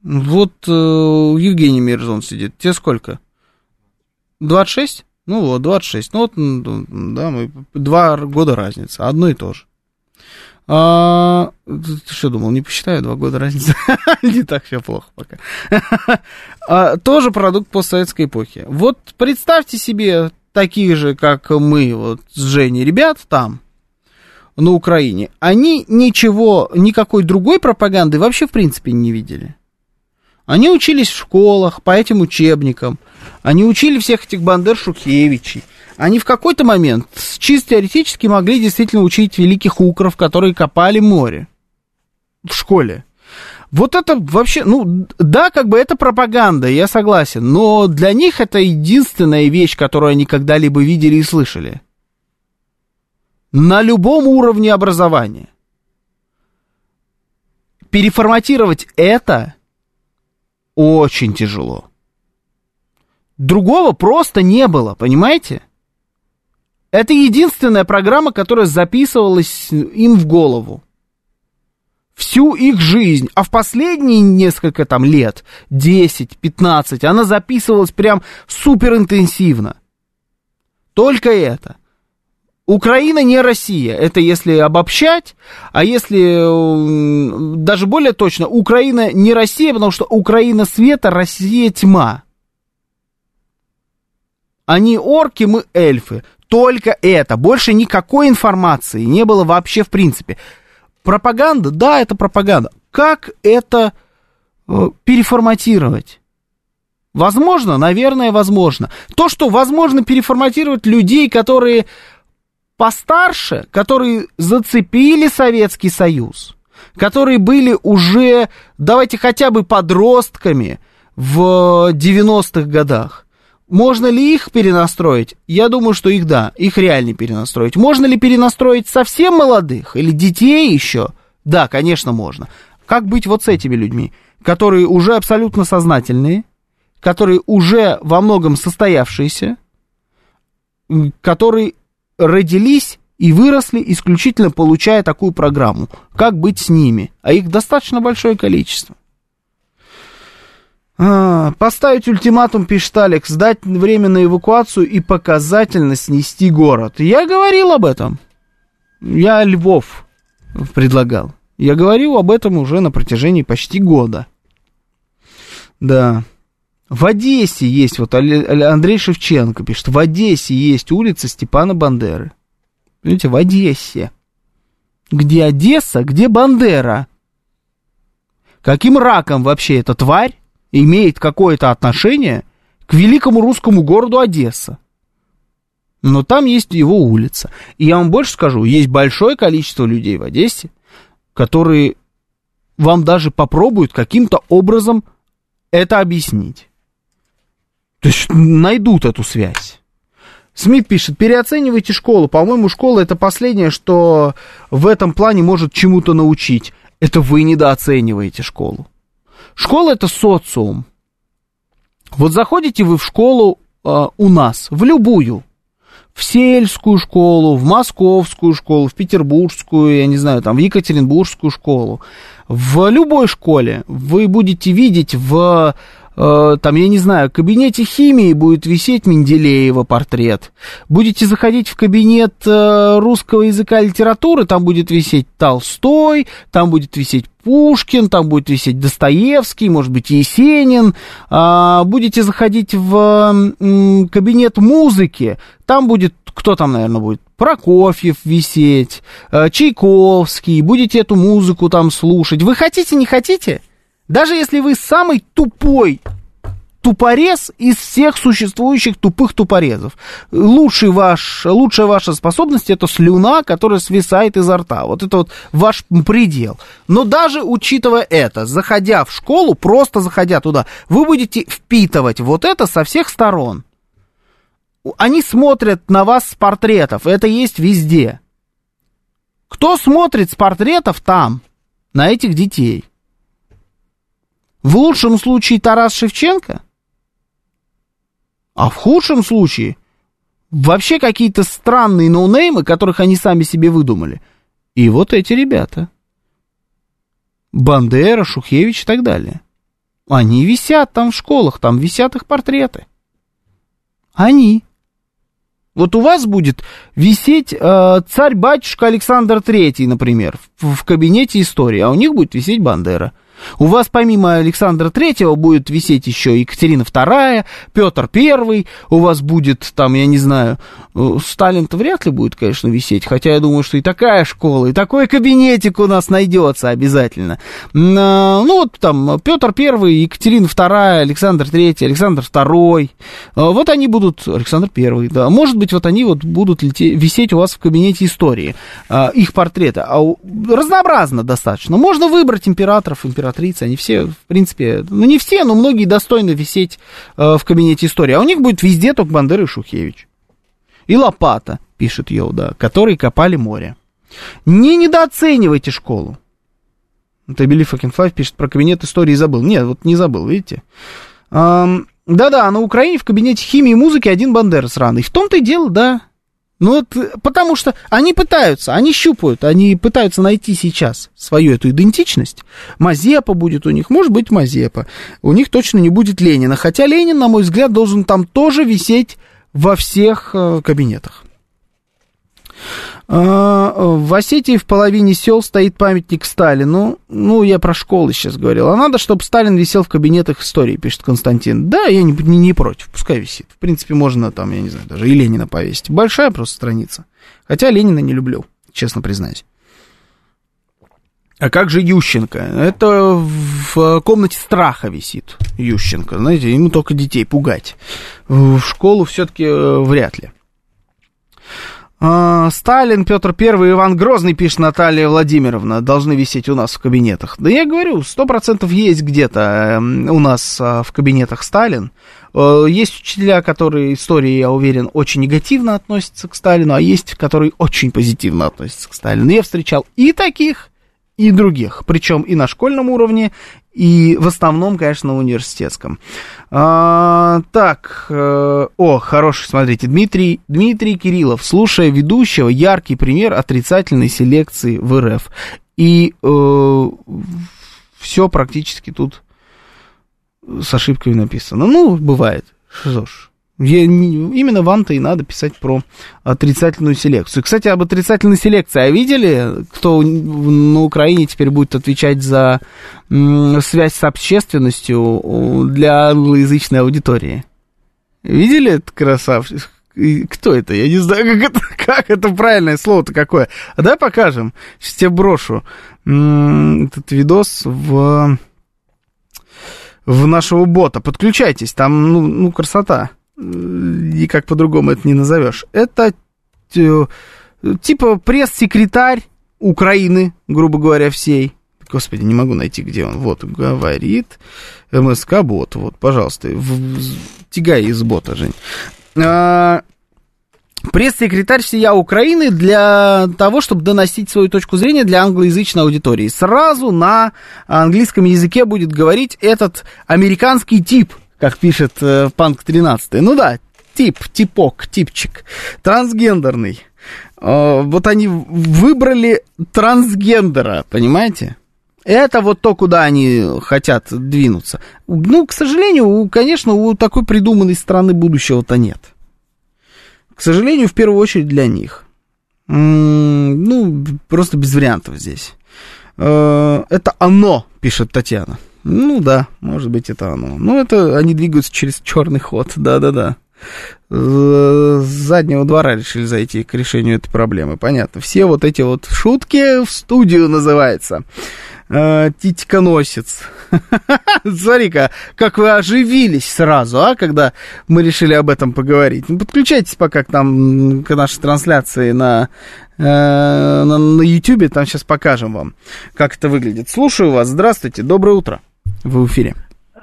Вот э, Евгений Мирзон сидит. Тебе сколько? 26? Ну вот, 26. Ну вот, да, мы два года разницы. Одно и то же. А, ты что думал, не посчитаю, два года разницы? не так все плохо пока. а, тоже продукт постсоветской эпохи. Вот представьте себе таких же, как мы, вот с Женей, ребят там, на Украине, они ничего, никакой другой пропаганды вообще в принципе не видели. Они учились в школах по этим учебникам. Они учили всех этих Бандер Шухевичей. Они в какой-то момент чисто теоретически могли действительно учить великих укров, которые копали море в школе. Вот это вообще, ну, да, как бы это пропаганда, я согласен, но для них это единственная вещь, которую они когда-либо видели и слышали. На любом уровне образования. Переформатировать это очень тяжело. Другого просто не было, понимаете? Это единственная программа, которая записывалась им в голову. Всю их жизнь, а в последние несколько там лет, 10-15, она записывалась прям супер интенсивно. Только это. Украина не Россия, это если обобщать, а если даже более точно, Украина не Россия, потому что Украина света, Россия тьма. Они орки, мы эльфы. Только это. Больше никакой информации не было вообще в принципе. Пропаганда, да, это пропаганда. Как это э, переформатировать? Возможно, наверное, возможно. То, что возможно переформатировать людей, которые постарше, которые зацепили Советский Союз, которые были уже, давайте хотя бы подростками в 90-х годах, можно ли их перенастроить? Я думаю, что их да, их реально перенастроить. Можно ли перенастроить совсем молодых или детей еще? Да, конечно, можно. Как быть вот с этими людьми, которые уже абсолютно сознательные, которые уже во многом состоявшиеся, которые родились и выросли исключительно получая такую программу. Как быть с ними? А их достаточно большое количество. А, поставить ультиматум, пишет Алекс, дать время на эвакуацию и показательно снести город. Я говорил об этом. Я Львов предлагал. Я говорил об этом уже на протяжении почти года. Да. В Одессе есть, вот Андрей Шевченко пишет, в Одессе есть улица Степана Бандеры. Понимаете, в Одессе. Где Одесса, где Бандера? Каким раком вообще эта тварь имеет какое-то отношение к великому русскому городу Одесса. Но там есть его улица. И я вам больше скажу, есть большое количество людей в Одессе, которые вам даже попробуют каким-то образом это объяснить. То есть найдут эту связь. Смит пишет, переоценивайте школу. По-моему, школа это последнее, что в этом плане может чему-то научить. Это вы недооцениваете школу. Школа это социум. Вот заходите вы в школу э, у нас, в любую, в сельскую школу, в московскую школу, в петербургскую, я не знаю, там, в екатеринбургскую школу, в любой школе вы будете видеть в там, я не знаю, в кабинете химии будет висеть Менделеева портрет. Будете заходить в кабинет э, русского языка и литературы, там будет висеть Толстой, там будет висеть Пушкин, там будет висеть Достоевский, может быть, Есенин. А, будете заходить в кабинет музыки, там будет, кто там, наверное, будет? Прокофьев висеть, э, Чайковский, будете эту музыку там слушать. Вы хотите, не хотите? Даже если вы самый тупой тупорез из всех существующих тупых тупорезов. Лучший ваш, лучшая ваша способность это слюна, которая свисает изо рта. Вот это вот ваш предел. Но даже учитывая это, заходя в школу, просто заходя туда, вы будете впитывать вот это со всех сторон. Они смотрят на вас с портретов, это есть везде. Кто смотрит с портретов там, на этих детей? В лучшем случае Тарас Шевченко, а в худшем случае вообще какие-то странные ноунеймы, которых они сами себе выдумали. И вот эти ребята. Бандера, Шухевич и так далее. Они висят там в школах, там висят их портреты. Они. Вот у вас будет висеть э, царь-батюшка Александр Третий, например, в, в кабинете истории, а у них будет висеть Бандера – У вас помимо Александра Третьего будет висеть еще Екатерина Вторая, Петр Первый, у вас будет там, я не знаю, э, Сталин-то вряд ли будет, конечно, висеть, хотя я думаю, что и такая школа, и такой кабинетик у нас найдется обязательно. А, ну вот там Петр Первый, Екатерина Вторая, Александр Третий, Александр Второй, а, вот они будут, Александр Первый, да, может быть, вот они вот будут лететь, висеть у вас в кабинете истории, а, их портреты, а разнообразно достаточно, можно выбрать императоров, императоров императрицы, они все, в принципе, ну не все, но многие достойны висеть э, в кабинете истории. А у них будет везде только Бандера и Шухевич. И лопата, пишет Йоуда, которые копали море. Не недооценивайте школу. Это Билли Факин Файв пишет про кабинет истории забыл. Нет, вот не забыл, видите. Эм, да-да, на Украине в кабинете химии и музыки один Бандера сраный. В том-то и дело, да. Ну вот, потому что они пытаются, они щупают, они пытаются найти сейчас свою эту идентичность. Мазепа будет у них, может быть Мазепа. У них точно не будет Ленина. Хотя Ленин, на мой взгляд, должен там тоже висеть во всех э, кабинетах. А, в Осетии в половине сел стоит памятник Сталину. Ну, я про школы сейчас говорил. А надо, чтобы Сталин висел в кабинетах истории, пишет Константин. Да, я не, не, не против, пускай висит. В принципе, можно там, я не знаю, даже и Ленина повесить. Большая просто страница. Хотя Ленина не люблю, честно признаюсь. А как же Ющенко? Это в комнате страха висит Ющенко. Знаете, ему только детей пугать. В школу все-таки э, вряд ли. А, Сталин, Петр Первый, Иван Грозный, пишет Наталья Владимировна, должны висеть у нас в кабинетах. Да я говорю, сто процентов есть где-то эм, у нас а, в кабинетах Сталин. Э, есть учителя, которые истории, я уверен, очень негативно относятся к Сталину, а есть, которые очень позитивно относятся к Сталину. Я встречал и таких, и других, причем и на школьном уровне, и в основном, конечно, на университетском. А, так, э, о, хороший, смотрите, Дмитрий, Дмитрий Кириллов, слушая ведущего, яркий пример отрицательной селекции в РФ. И э, все практически тут с ошибками написано. Ну, бывает. Что ж, Именно вам-то и надо писать про отрицательную селекцию. Кстати, об отрицательной селекции. А видели, кто на Украине теперь будет отвечать за связь с общественностью для англоязычной аудитории? Видели этот красавчик? Кто это? Я не знаю, как это, как это правильное слово-то какое. А давай покажем. Сейчас тебе брошу этот видос в, в нашего бота. Подключайтесь, там, ну, ну красота и как по-другому это не назовешь. Это э, типа пресс-секретарь Украины, грубо говоря, всей. Господи, не могу найти, где он. Вот, говорит МСК-бот. Вот, пожалуйста, в, тягай из бота, Жень. А, пресс-секретарь всея Украины для того, чтобы доносить свою точку зрения для англоязычной аудитории. Сразу на английском языке будет говорить этот американский тип – как пишет э, Панк 13. Ну да, тип, типок, типчик, трансгендерный. Э, вот они выбрали трансгендера, понимаете? Это вот то, куда они хотят двинуться. Ну, к сожалению, конечно, у такой придуманной страны будущего-то нет. К сожалению, в первую очередь для них. Ну, просто без вариантов здесь. Э, это оно, пишет Татьяна. Ну да, может быть, это оно. Ну, это они двигаются через черный ход, да-да-да. С заднего двора решили зайти к решению этой проблемы. Понятно. Все вот эти вот шутки в студию называется. Э, Титьконосец. Смотри-ка, как вы оживились сразу, а, когда мы решили об этом поговорить. Ну, подключайтесь пока к нам, к нашей трансляции на, э, на, на YouTube, там сейчас покажем вам, как это выглядит. Слушаю вас, здравствуйте, доброе утро. Вы в эфире.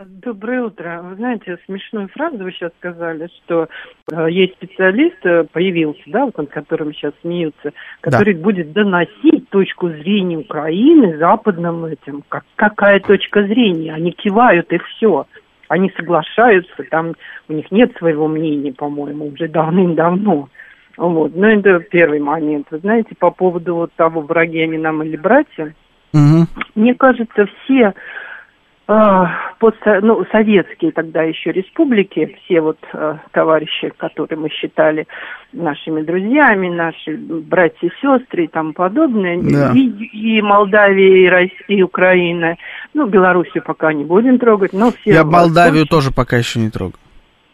Доброе утро. Вы знаете, смешную фразу вы сейчас сказали, что э, есть специалист, э, появился, да, вот над которым сейчас смеются, который да. будет доносить точку зрения Украины западным этим. Как, какая точка зрения? Они кивают и все. Они соглашаются, там у них нет своего мнения, по-моему, уже давным-давно. Вот. Но это первый момент. Вы знаете, по поводу вот того, враги они нам или братья, угу. мне кажется, все под, ну, советские тогда еще республики, все вот э, товарищи, которые мы считали нашими друзьями, наши братья и сестры и тому подобное, да. и, и Молдавия, и Россия, и Украина, ну, Белоруссию пока не будем трогать, но все... Я Молдавию тоже пока еще не трогаю.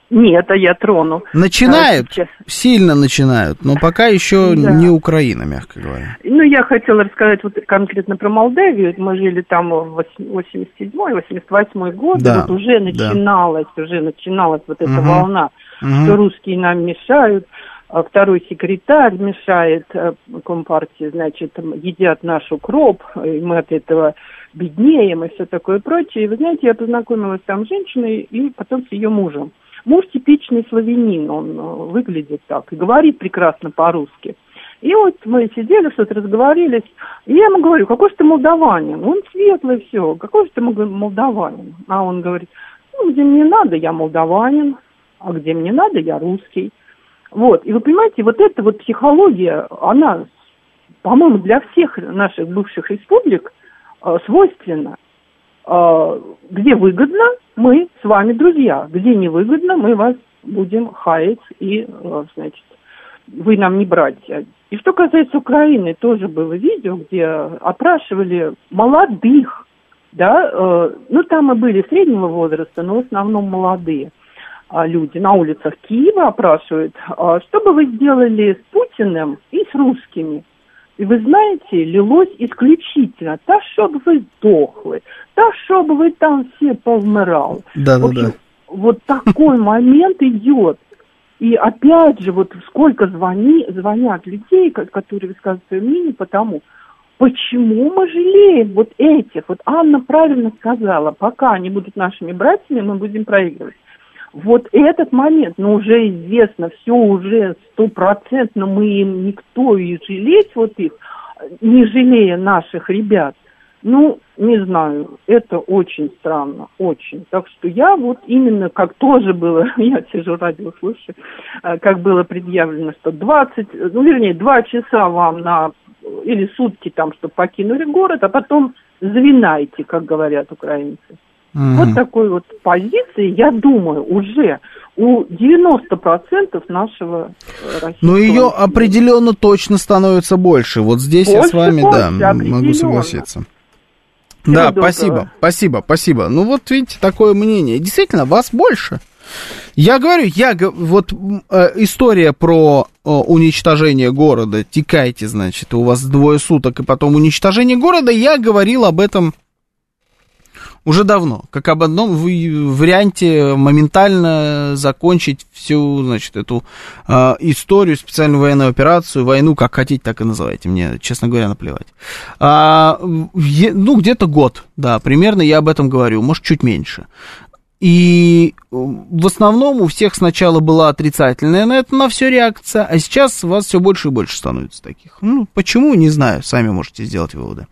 Нет, а я трону. Начинают, а, сильно начинают, но пока еще да. не Украина, мягко говоря. Ну, я хотела рассказать вот конкретно про Молдавию. Мы жили там в 87-88 год, да. вот уже начиналась, да. уже начиналась вот эта угу. волна, угу. что русские нам мешают, а второй секретарь мешает э, Компартии, значит, едят наш укроп, и мы от этого беднеем и все такое прочее. И вы знаете, я познакомилась там с женщиной и потом с ее мужем. Муж типичный славянин, он э, выглядит так и говорит прекрасно по-русски. И вот мы сидели, что-то разговорились, и я ему говорю, какой же ты молдаванин? Он светлый, все, какой же ты молдаванин? А он говорит, ну, где мне надо, я молдаванин, а где мне надо, я русский. Вот, и вы понимаете, вот эта вот психология, она, по-моему, для всех наших бывших республик э, свойственна. Э, где выгодно, мы с вами друзья. Где невыгодно, мы вас будем хаять и, э, значит, вы нам не братья. И что касается Украины, тоже было видео, где опрашивали молодых, да, э, ну там мы были среднего возраста, но в основном молодые э, люди на улицах Киева опрашивают, э, что бы вы сделали с Путиным и с русскими? И вы знаете, лилось исключительно, та, чтобы вы сдохли, та, чтобы вы там все повмирали. Да, да, да. Вот такой момент идет. И опять же, вот сколько звони, звонят людей, которые высказывают свое мнение, потому почему мы жалеем вот этих. Вот Анна правильно сказала, пока они будут нашими братьями, мы будем проигрывать вот этот момент, ну, уже известно, все уже стопроцентно, мы им никто и жалеть вот их, не жалея наших ребят, ну, не знаю, это очень странно, очень. Так что я вот именно, как тоже было, я сижу радио слушаю, э, как было предъявлено, что 20, ну, вернее, 2 часа вам на, или сутки там, чтобы покинули город, а потом звинайте, как говорят украинцы. Mm-hmm. Вот такой вот позиции, я думаю, уже у 90% нашего э, российского... Но ее определенно точно становится больше. Вот здесь больше, я с вами, больше, да, могу согласиться. Всего да, доброго. спасибо, спасибо, спасибо. Ну вот видите, такое мнение. Действительно, вас больше. Я говорю, я вот э, история про э, уничтожение города. Текайте, значит, у вас двое суток и потом уничтожение города. Я говорил об этом уже давно, как об одном варианте моментально закончить всю, значит, эту э, историю, специальную военную операцию, войну, как хотите, так и называйте. Мне, честно говоря, наплевать. А, е, ну, где-то год, да, примерно я об этом говорю, может, чуть меньше. И в основном у всех сначала была отрицательная на это на все реакция, а сейчас у вас все больше и больше становится таких. Ну, почему, не знаю, сами можете сделать выводы.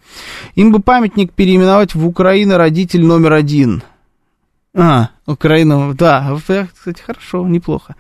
Им бы памятник переименовать в Украина родитель номер один – а, Украина, да, кстати, хорошо, неплохо.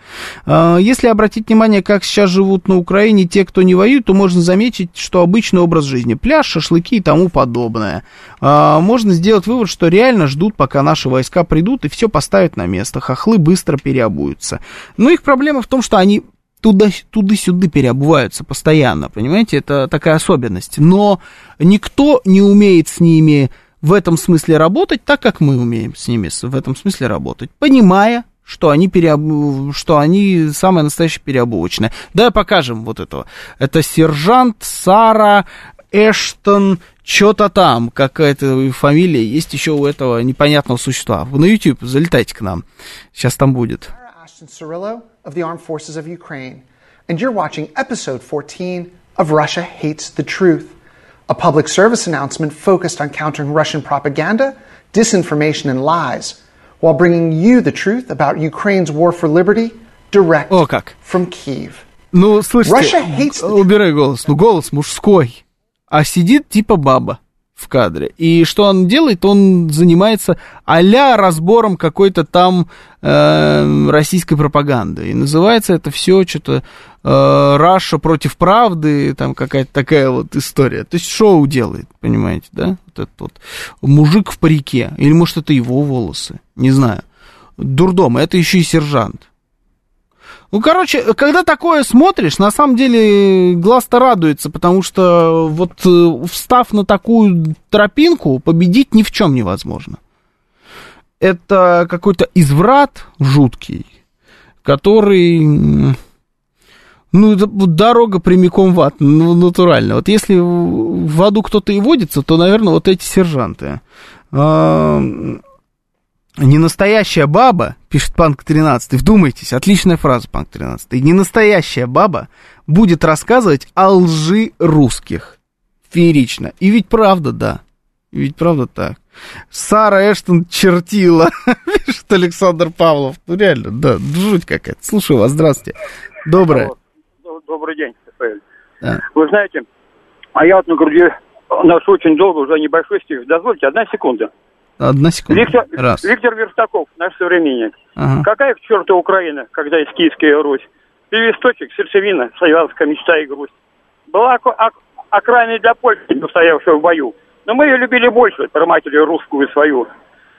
А, если обратить внимание, как сейчас живут на Украине те, кто не воюет, то можно заметить, что обычный образ жизни, пляж, шашлыки и тому подобное. А, можно сделать вывод, что реально ждут, пока наши войска придут и все поставят на место, хохлы быстро переобуются. Но их проблема в том, что они туда, туда-сюда переобуваются постоянно, понимаете, это такая особенность. Но никто не умеет с ними в этом смысле работать так, как мы умеем с ними в этом смысле работать, понимая, что они, переоб... что они самое настоящее переобувочное. Давай покажем вот этого. Это сержант Сара Эштон, что-то там, какая-то фамилия есть еще у этого непонятного существа. На YouTube залетайте к нам. Сейчас там будет. And you're watching episode 14 of Russia Hates the Truth a public service announcement focused on countering Russian propaganda, disinformation, and lies, while bringing you the truth about Ukraine's war for liberty direct О, как. from Kiev. Ну, слышите, убирай голос. Ну, голос мужской. А сидит типа баба В кадре. И что он делает? Он занимается а разбором какой-то там э, российской пропаганды. И называется это все что-то э, Раша против правды, там какая-то такая вот история. То есть шоу делает, понимаете, да? Вот этот вот мужик в парике. Или может это его волосы, не знаю. Дурдом, это еще и сержант. Ну, короче, когда такое смотришь, на самом деле глаз-то радуется, потому что вот э, встав на такую тропинку, победить ни в чем невозможно. Это какой-то изврат жуткий, который... Ну, это дорога прямиком в ад, ну, натурально. Вот если в аду кто-то и водится, то, наверное, вот эти сержанты. Не настоящая баба, пишет Панк 13, вдумайтесь, отличная фраза Панк 13, не настоящая баба будет рассказывать о лжи русских. Феерично. И ведь правда, да. И ведь правда так. Сара Эштон чертила, пишет Александр Павлов. Ну реально, да, жуть какая-то. Слушаю вас, здравствуйте. Доброе. Добрый день, Рафаэль. Да. Вы знаете, а я вот на груди ношу очень долго, уже небольшой стих. Дозвольте, одна секунда. Одна секунда. Виктор, Раз. Виктор Верстаков, наш современник. Ага. Какая к черту Украина, когда есть Киевская Русь? Перевесточек, сердцевина, славянская мечта и грусть. Была окраиной для Польши, устоявшей в бою. Но мы ее любили больше, проматили русскую свою.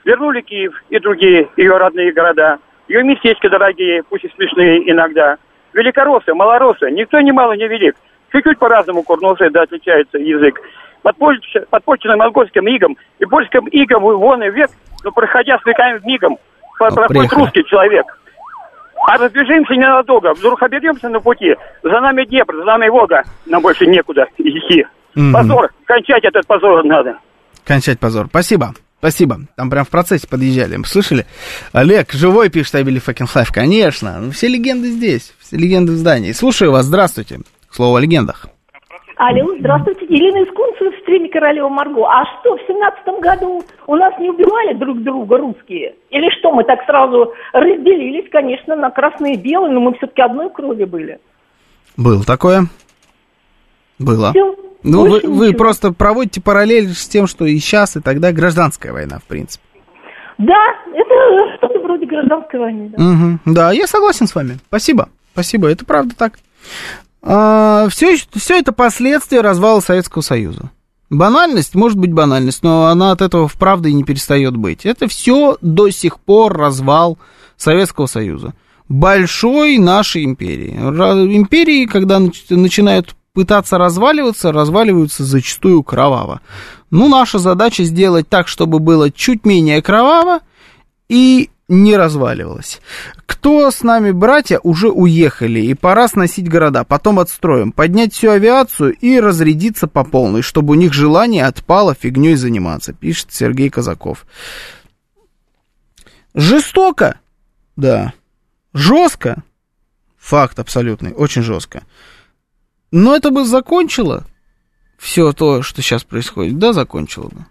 Вернули Киев и другие ее родные города. Ее местечки дорогие, пусть и смешные иногда. Великороссы, малороссы, никто ни мало не велик. Чуть-чуть по-разному курносы, да, отличается язык подпольченным монгольским игом и польским игом вон и век, но проходя с веками мигом, проходит приехали. русский человек. А разбежимся ненадолго, вдруг оберемся на пути. За нами Днепр, за нами Волга, нам больше некуда идти. Позор, кончать этот позор надо. Кончать позор. Спасибо. Спасибо. Там прям в процессе подъезжали. Слышали? Олег, живой пишет can fly. Конечно. Ну, все легенды здесь. Все легенды в здании. Слушаю вас. Здравствуйте. Слово о легендах. Алло, здравствуйте, Елена из Кунцева в стриме Королева Марго. А что, в семнадцатом году у нас не убивали друг друга русские? Или что, мы так сразу разделились, конечно, на красные и белые, но мы все-таки одной крови были. Было такое. Было. Всё, Ну, вы, больше вы ничего. просто проводите параллель с тем, что и сейчас, и тогда гражданская война, в принципе. Да, это что-то вроде гражданской войны. Да. Мгм. Да, я согласен с вами. Спасибо. Спасибо, это правда так. Все, все это последствия развала Советского Союза. Банальность, может быть банальность, но она от этого вправду и не перестает быть. Это все до сих пор развал Советского Союза. Большой нашей империи. Империи, когда нач- начинают пытаться разваливаться, разваливаются зачастую кроваво. Ну, наша задача сделать так, чтобы было чуть менее кроваво и не разваливалось. Кто с нами, братья, уже уехали, и пора сносить города, потом отстроим, поднять всю авиацию и разрядиться по полной, чтобы у них желание отпало фигней заниматься, пишет Сергей Казаков. Жестоко? Да. Жестко? Факт абсолютный, очень жестко. Но это бы закончило все то, что сейчас происходит. Да, закончило бы.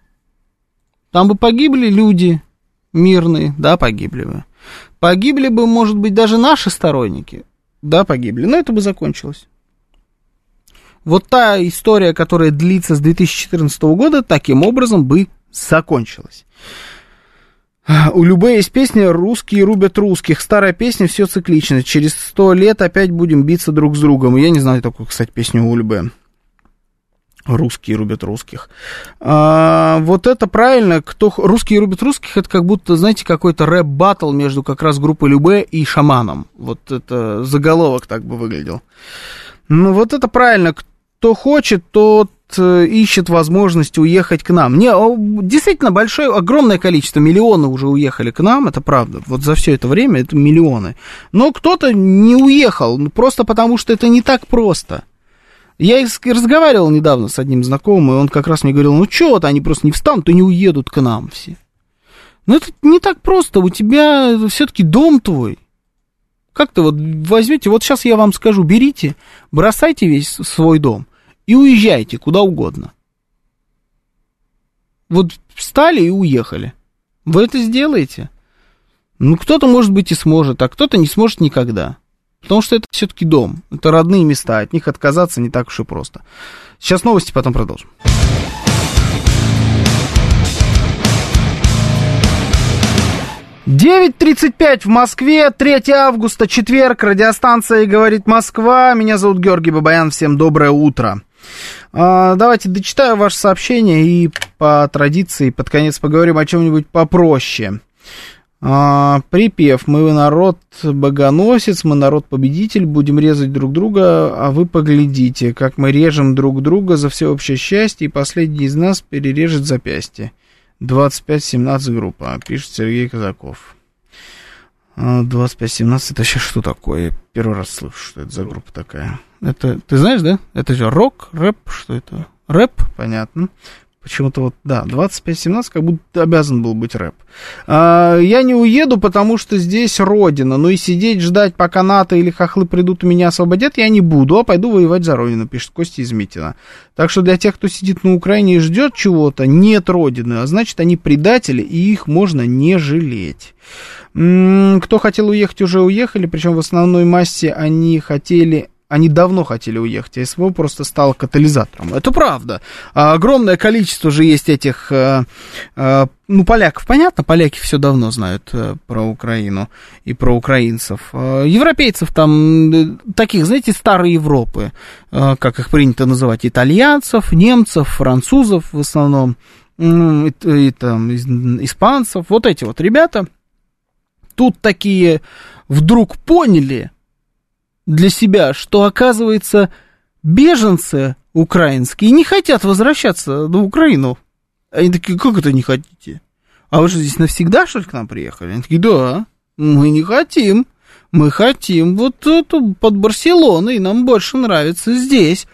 Там бы погибли люди мирные, да, погибли бы. Погибли бы, может быть, даже наши сторонники. Да, погибли. Но это бы закончилось. Вот та история, которая длится с 2014 года, таким образом бы закончилась. У Любе есть песня «Русские рубят русских». Старая песня, все циклично. Через сто лет опять будем биться друг с другом. Я не знаю такую, кстати, песню у Любе. Русские рубят русских. А, вот это правильно. Кто русские рубят русских, это как будто, знаете, какой-то рэп-баттл между как раз группой Любэ и Шаманом. Вот это заголовок так бы выглядел. Ну, вот это правильно. Кто хочет, тот э, ищет возможность уехать к нам. Не, действительно, большое, огромное количество, миллионы уже уехали к нам, это правда. Вот за все это время это миллионы. Но кто-то не уехал, просто потому что это не так просто. Я разговаривал недавно с одним знакомым, и он как раз мне говорил, ну что вот они просто не встанут и не уедут к нам все. Но это не так просто, у тебя все-таки дом твой. Как ты вот возьмете, вот сейчас я вам скажу, берите, бросайте весь свой дом и уезжайте куда угодно. Вот встали и уехали. Вы это сделаете? Ну, кто-то, может быть, и сможет, а кто-то не сможет никогда. Потому что это все-таки дом, это родные места, от них отказаться не так уж и просто. Сейчас новости, потом продолжим. Девять тридцать пять в Москве, 3 августа, четверг, радиостанция «Говорит Москва». Меня зовут Георгий Бабаян, всем доброе утро. А, давайте дочитаю ваше сообщение и по традиции под конец поговорим о чем-нибудь попроще. А, припев «Мы народ богоносец, мы народ победитель, будем резать друг друга, а вы поглядите, как мы режем друг друга за всеобщее счастье, и последний из нас перережет запястье». 25-17 группа, пишет Сергей Казаков. 25-17 а, это сейчас что такое? Первый раз слышу, что это за группа такая. Это, ты знаешь, да? Это же рок, рэп, что это? Рэп, понятно. Почему-то вот, да, 25-17 как будто обязан был быть рэп. А, я не уеду, потому что здесь родина. Ну и сидеть, ждать, пока НАТО или хохлы придут и меня освободят, я не буду, а пойду воевать за родину, пишет Костя из Митина. Так что для тех, кто сидит на Украине и ждет чего-то, нет родины, а значит, они предатели, и их можно не жалеть. М-м, кто хотел уехать, уже уехали, причем в основной массе они хотели они давно хотели уехать, а СВО просто стало катализатором. Это правда. А огромное количество же есть этих, э, э, ну, поляков, понятно, поляки все давно знают э, про Украину и про украинцев. Европейцев там, таких, знаете, старой Европы, как их принято называть, итальянцев, немцев, французов в основном, и, и там, испанцев, вот эти вот ребята, тут такие вдруг поняли, для себя, что, оказывается, беженцы украинские не хотят возвращаться на Украину. Они такие, как это не хотите? А вы же здесь навсегда, что ли, к нам приехали? Они такие, да, мы не хотим. Мы хотим вот эту под Барселоной, нам больше нравится здесь.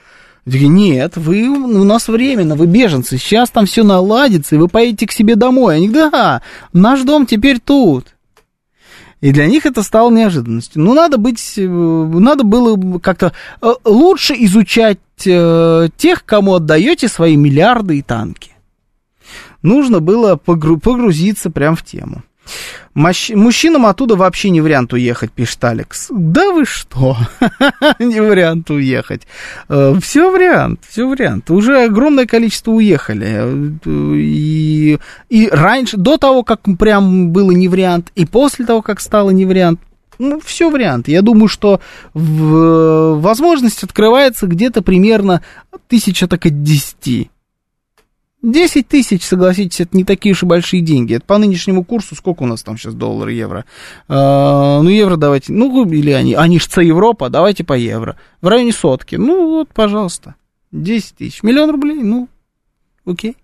Нет, вы у нас временно, вы беженцы, сейчас там все наладится, и вы поедете к себе домой. Они, да, наш дом теперь тут. И для них это стало неожиданностью. Ну, надо быть, э, надо было как-то э, лучше изучать э, тех, кому отдаете свои миллиарды и танки. Нужно было погрузиться прямо в тему. Мужчинам оттуда вообще не вариант уехать, пишет Алекс. Да вы что? не вариант уехать. Э, все вариант, все вариант. Уже огромное количество уехали. И, и раньше, до того, как прям было не вариант, и после того, как стало не вариант, ну, все вариант. Я думаю, что в, возможность открывается где-то примерно тысяча так от десяти. 10 тысяч, согласитесь, это не такие и большие деньги. Это по нынешнему курсу, сколько у нас там сейчас доллар, евро? А, ну, евро давайте, ну, или они, они ж Европа, давайте по евро. В районе сотки. Ну, вот, пожалуйста, 10 тысяч. Миллион рублей, ну, окей.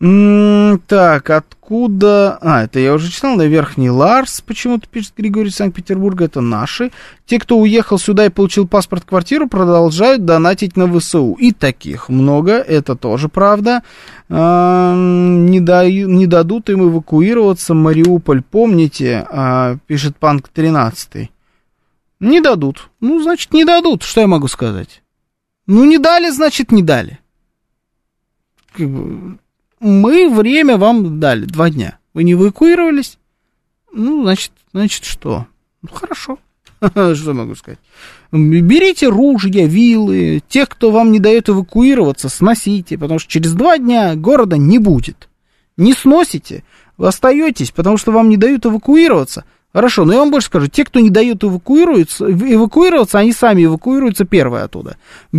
Так, откуда... А, это я уже читал, на Верхний Ларс, почему-то пишет Григорий Санкт-Петербурга, это наши. Те, кто уехал сюда и получил паспорт-квартиру, продолжают донатить на ВСУ. И таких много, это тоже правда. А, не, даю, не дадут им эвакуироваться Мариуполь, помните, а, пишет Панк 13. Не дадут. Ну, значит, не дадут, что я могу сказать? Ну, не дали, значит, не дали мы время вам дали, два дня. Вы не эвакуировались? Ну, значит, значит что? Ну, хорошо. Что могу сказать? Берите ружья, вилы. Тех, кто вам не дает эвакуироваться, сносите, потому что через два дня города не будет. Не сносите, вы остаетесь, потому что вам не дают эвакуироваться. Хорошо, но я вам больше скажу, те, кто не дают эвакуироваться, эвакуироваться, они сами эвакуируются первые оттуда.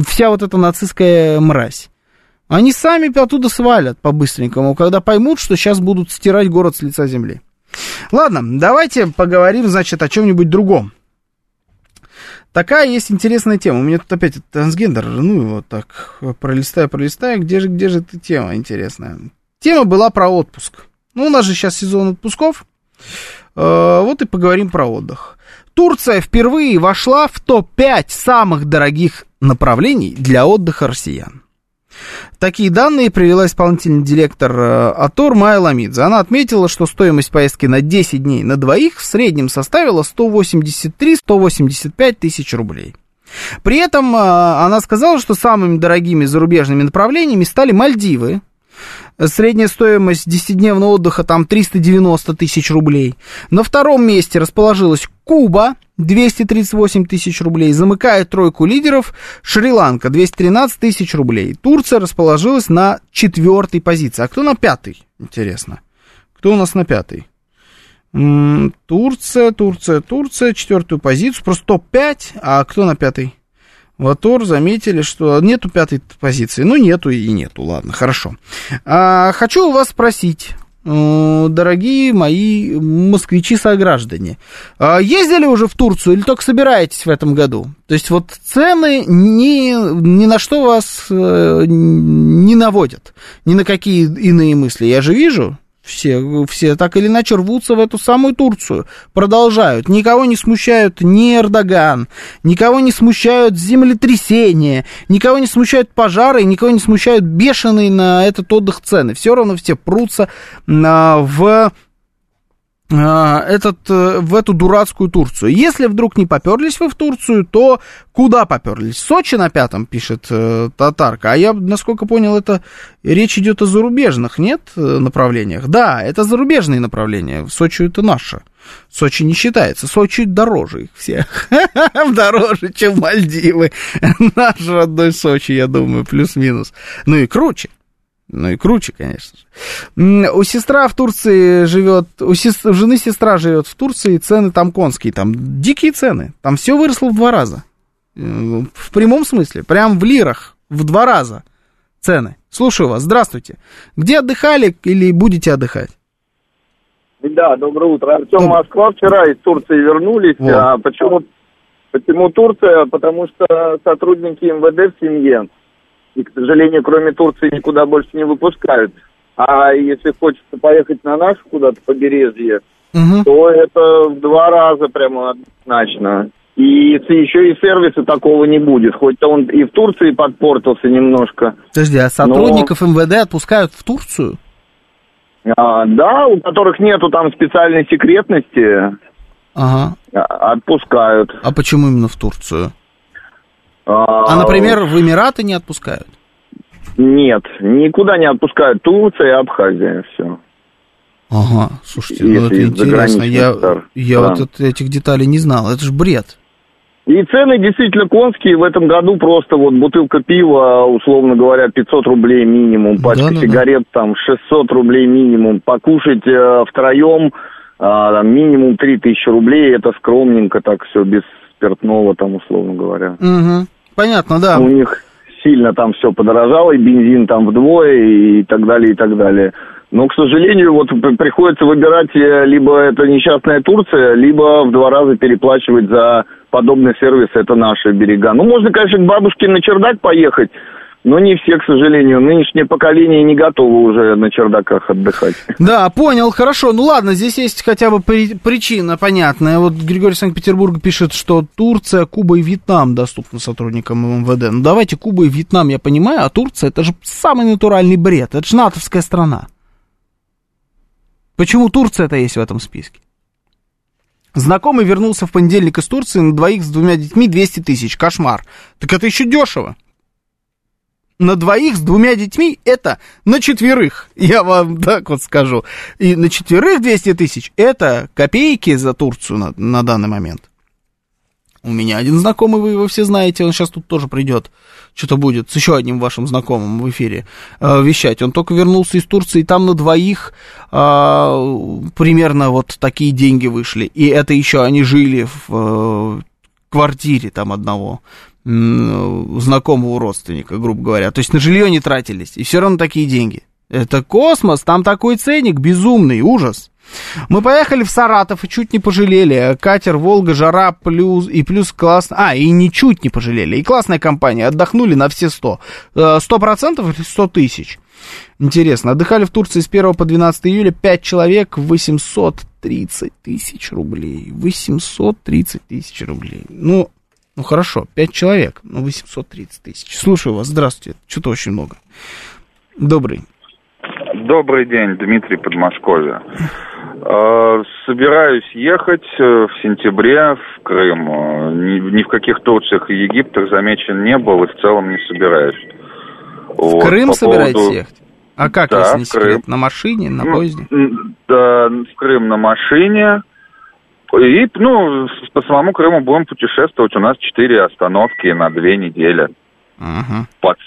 Вся вот эта нацистская мразь. Они сами оттуда свалят по-быстренькому, когда поймут, что сейчас будут стирать город с лица земли. Ладно, давайте поговорим, значит, о чем-нибудь другом. Такая есть интересная тема. У меня тут опять трансгендер, ну, вот так, пролистаю, пролистаю, где же, где же эта тема интересная? Тема была про отпуск. Ну, у нас же сейчас сезон отпусков, э, вот и поговорим про отдых. Турция впервые вошла в топ-5 самых дорогих направлений для отдыха россиян. Такие данные привела исполнительный директор э, АТОР Майя Ламидзе. Она отметила, что стоимость поездки на 10 дней на двоих в среднем составила 183-185 тысяч рублей. При этом э, она сказала, что самыми дорогими зарубежными направлениями стали Мальдивы, Средняя стоимость 10-дневного отдыха там 390 тысяч рублей. На втором месте расположилась Куба, 238 тысяч рублей. Замыкает тройку лидеров Шри-Ланка, 213 тысяч рублей. Турция расположилась на четвертой позиции. А кто на пятой? Интересно. Кто у нас на пятой? Турция, Турция, Турция, четвертую позицию, просто топ-5, а кто на пятой? Латор заметили, что нету пятой позиции. Ну, нету и нету, ладно, хорошо. А, хочу у вас спросить, дорогие мои москвичи-сограждане, а ездили уже в Турцию или только собираетесь в этом году? То есть вот цены ни, ни на что вас э, не наводят, ни на какие иные мысли. Я же вижу, все, все так или иначе рвутся в эту самую Турцию, продолжают. Никого не смущают ни Эрдоган, никого не смущают землетрясения, никого не смущают пожары, никого не смущают бешеные на этот отдых цены. Все равно все прутся а, в этот, э, в эту дурацкую Турцию. Если вдруг не поперлись вы в Турцию, то куда поперлись? Сочи на пятом, пишет э, Татарка. А я, насколько понял, это речь идет о зарубежных, нет, э, направлениях? Да, это зарубежные направления. Сочи это наше. Сочи не считается. Сочи дороже их всех. Дороже, чем Мальдивы. Наш родной Сочи, я думаю, плюс-минус. Ну и круче. Ну и круче, конечно же. У сестра в Турции живет, у, сест, у жены сестра живет в Турции, цены там конские, там дикие цены. Там все выросло в два раза. Э, в прямом смысле, прям в лирах, в два раза цены. Слушаю вас, здравствуйте. Где отдыхали или будете отдыхать? Да, доброе утро. Артем, Москва. Вчера из Турции вернулись. Вот. А почему, почему Турция? Потому что сотрудники МВД в семье и, к сожалению, кроме Турции никуда больше не выпускают. А если хочется поехать на наше куда-то побережье, угу. то это в два раза прямо однозначно. И еще и сервиса такого не будет. Хоть он и в Турции подпортился немножко. Подожди, а сотрудников но... МВД отпускают в Турцию? А, да, у которых нету там специальной секретности. Ага. А, отпускают. А почему именно в Турцию? А, например, в Эмираты не отпускают? Нет, никуда не отпускают. Турция и Абхазия, все. Ага, слушайте, ну это интересно. Я, я да. вот от этих деталей не знал. Это же бред. И цены действительно конские. В этом году просто вот бутылка пива, условно говоря, 500 рублей минимум. Пачка да, сигарет да. там 600 рублей минимум. Покушать э, втроем э, минимум 3000 рублей. Это скромненько так все, без спиртного там, условно говоря. Угу. Понятно, да. У них сильно там все подорожало, и бензин там вдвое, и так далее, и так далее. Но, к сожалению, вот приходится выбирать э, либо это несчастная Турция, либо в два раза переплачивать за подобный сервис, это наши берега. Ну, можно, конечно, к бабушке на чердак поехать, но не все, к сожалению. Нынешнее поколение не готово уже на чердаках отдыхать. Да, понял, хорошо. Ну ладно, здесь есть хотя бы при, причина понятная. Вот Григорий Санкт-Петербург пишет, что Турция, Куба и Вьетнам доступны сотрудникам МВД. Ну давайте Куба и Вьетнам я понимаю, а Турция это же самый натуральный бред. Это же натовская страна. Почему Турция-то есть в этом списке? Знакомый вернулся в понедельник из Турции на двоих с двумя детьми 200 тысяч. Кошмар. Так это еще дешево на двоих с двумя детьми это на четверых, я вам так вот скажу. И на четверых 200 тысяч это копейки за Турцию на, на данный момент. У меня один знакомый, вы его все знаете, он сейчас тут тоже придет, что-то будет с еще одним вашим знакомым в эфире э, вещать. Он только вернулся из Турции, и там на двоих э, примерно вот такие деньги вышли. И это еще они жили в э, квартире там одного знакомого родственника, грубо говоря. То есть на жилье не тратились, и все равно такие деньги. Это космос, там такой ценник безумный, ужас. Мы поехали в Саратов и чуть не пожалели. Катер, Волга, жара, плюс и плюс классно. А, и ничуть не пожалели. И классная компания, отдохнули на все сто. Э, сто процентов или сто тысяч? Интересно, отдыхали в Турции с 1 по 12 июля 5 человек, 830 тысяч рублей. 830 тысяч рублей. Ну, ну хорошо, 5 человек, ну 830 тысяч. Слушаю вас, здравствуйте, что-то очень много. Добрый. Добрый день, Дмитрий Подмосковье. Э, собираюсь ехать э, в сентябре в Крым. Ни, ни в каких Турциях и Египтах замечен не был и в целом не собираюсь. В вот, Крым собираетесь поводу... ехать? А как, да, если не секрет? На машине, на поезде? Да, в Крым на машине. И, ну, по самому Крыму будем путешествовать. У нас четыре остановки на две недели. Ага. Под,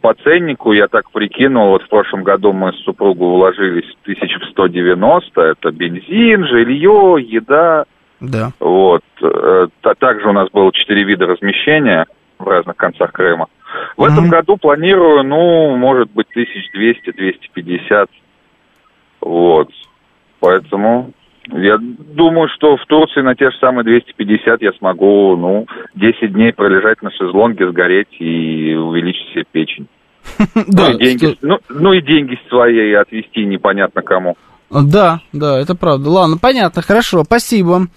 по ценнику я так прикинул, вот в прошлом году мы с супругой уложились тысяч в 190, это бензин, жилье, еда. Да. Вот. Э, Также у нас было четыре вида размещения в разных концах Крыма. В этом году планирую, ну, может быть, 1200-250. Вот. Поэтому я думаю, что в Турции на те же самые 250 я смогу, ну, 10 дней пролежать на шезлонге, сгореть и увеличить себе печень. Да, ну, и деньги, ну, ну и деньги свои отвести непонятно кому. Да, да, это правда. Ладно, понятно, хорошо, спасибо.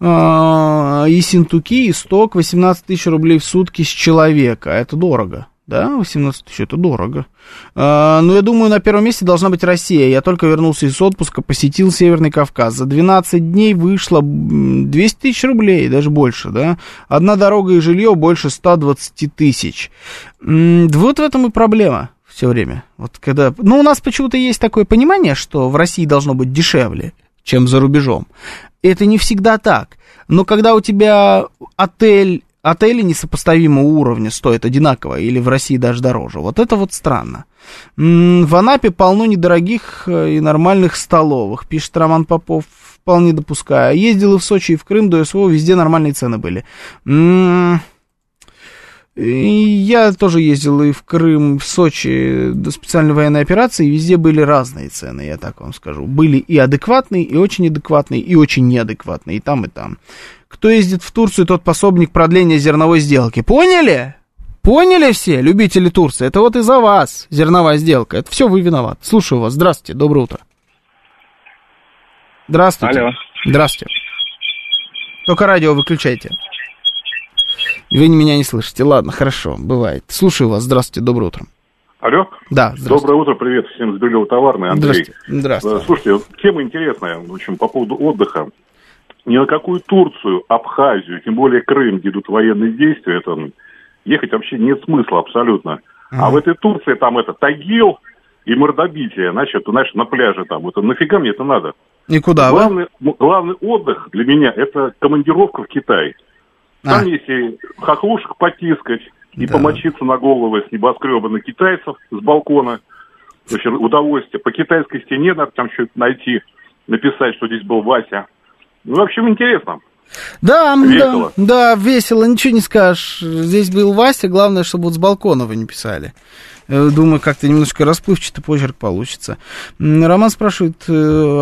А, Ессентуки, исток, 18 тысяч рублей в сутки с человека. Это дорого. Да, 18 тысяч, это дорого. А, но я думаю, на первом месте должна быть Россия. Я только вернулся из отпуска, посетил Северный Кавказ. За 12 дней вышло 200 тысяч рублей, даже больше, да. Одна дорога и жилье больше 120 тысяч. Вот в этом и проблема все время. Вот когда... Ну, у нас почему-то есть такое понимание, что в России должно быть дешевле, чем за рубежом. Это не всегда так. Но когда у тебя отель отели несопоставимого уровня стоят одинаково, или в России даже дороже. Вот это вот странно. В Анапе полно недорогих э, и нормальных столовых, пишет Роман Попов, вполне допускаю. Ездил и в Сочи, и в Крым, до СВО, везде нормальные цены были. Я тоже ездил и в Крым, и в Сочи до специальной военной операции, и везде были разные цены, я так вам скажу. Были и адекватные, и очень адекватные, и очень неадекватные, и там, и там. Кто ездит в Турцию, тот пособник продления зерновой сделки. Поняли? Поняли все, любители Турции? Это вот из-за вас зерновая сделка. Это все вы виноваты. Слушаю вас. Здравствуйте, доброе утро. Здравствуйте. Алло. Здравствуйте. Только радио выключайте. Вы меня не слышите. Ладно, хорошо, бывает. Слушаю вас. Здравствуйте, доброе утро. Алло. Да. Доброе утро, привет всем с Берлево-Товарной, Андрей. Здравствуйте. Здравствуйте. Э, Слушайте, тема интересная, в общем, по поводу отдыха. Ни на какую Турцию, Абхазию, тем более Крым, где идут военные действия, это ехать вообще нет смысла абсолютно. А в этой Турции там это Тагил и мордобитие, значит, знаешь, на пляже там. Это нафига мне это надо? И куда вы? главный, главный отдых для меня это командировка в Китай. Там А. если хохлушек потискать и Да. помочиться на головы с небоскреба на китайцев с балкона, в общем, удовольствие. По китайской стене надо там что-то найти, написать, что здесь был Вася. Ну, в общем, интересно. Да, Весело. да, да, весело, ничего не скажешь. Здесь был Вася, главное, чтобы вот с балкона вы не писали. Э, Думаю, как-то немножко расплывчатый почерк получится. Роман спрашивает, э,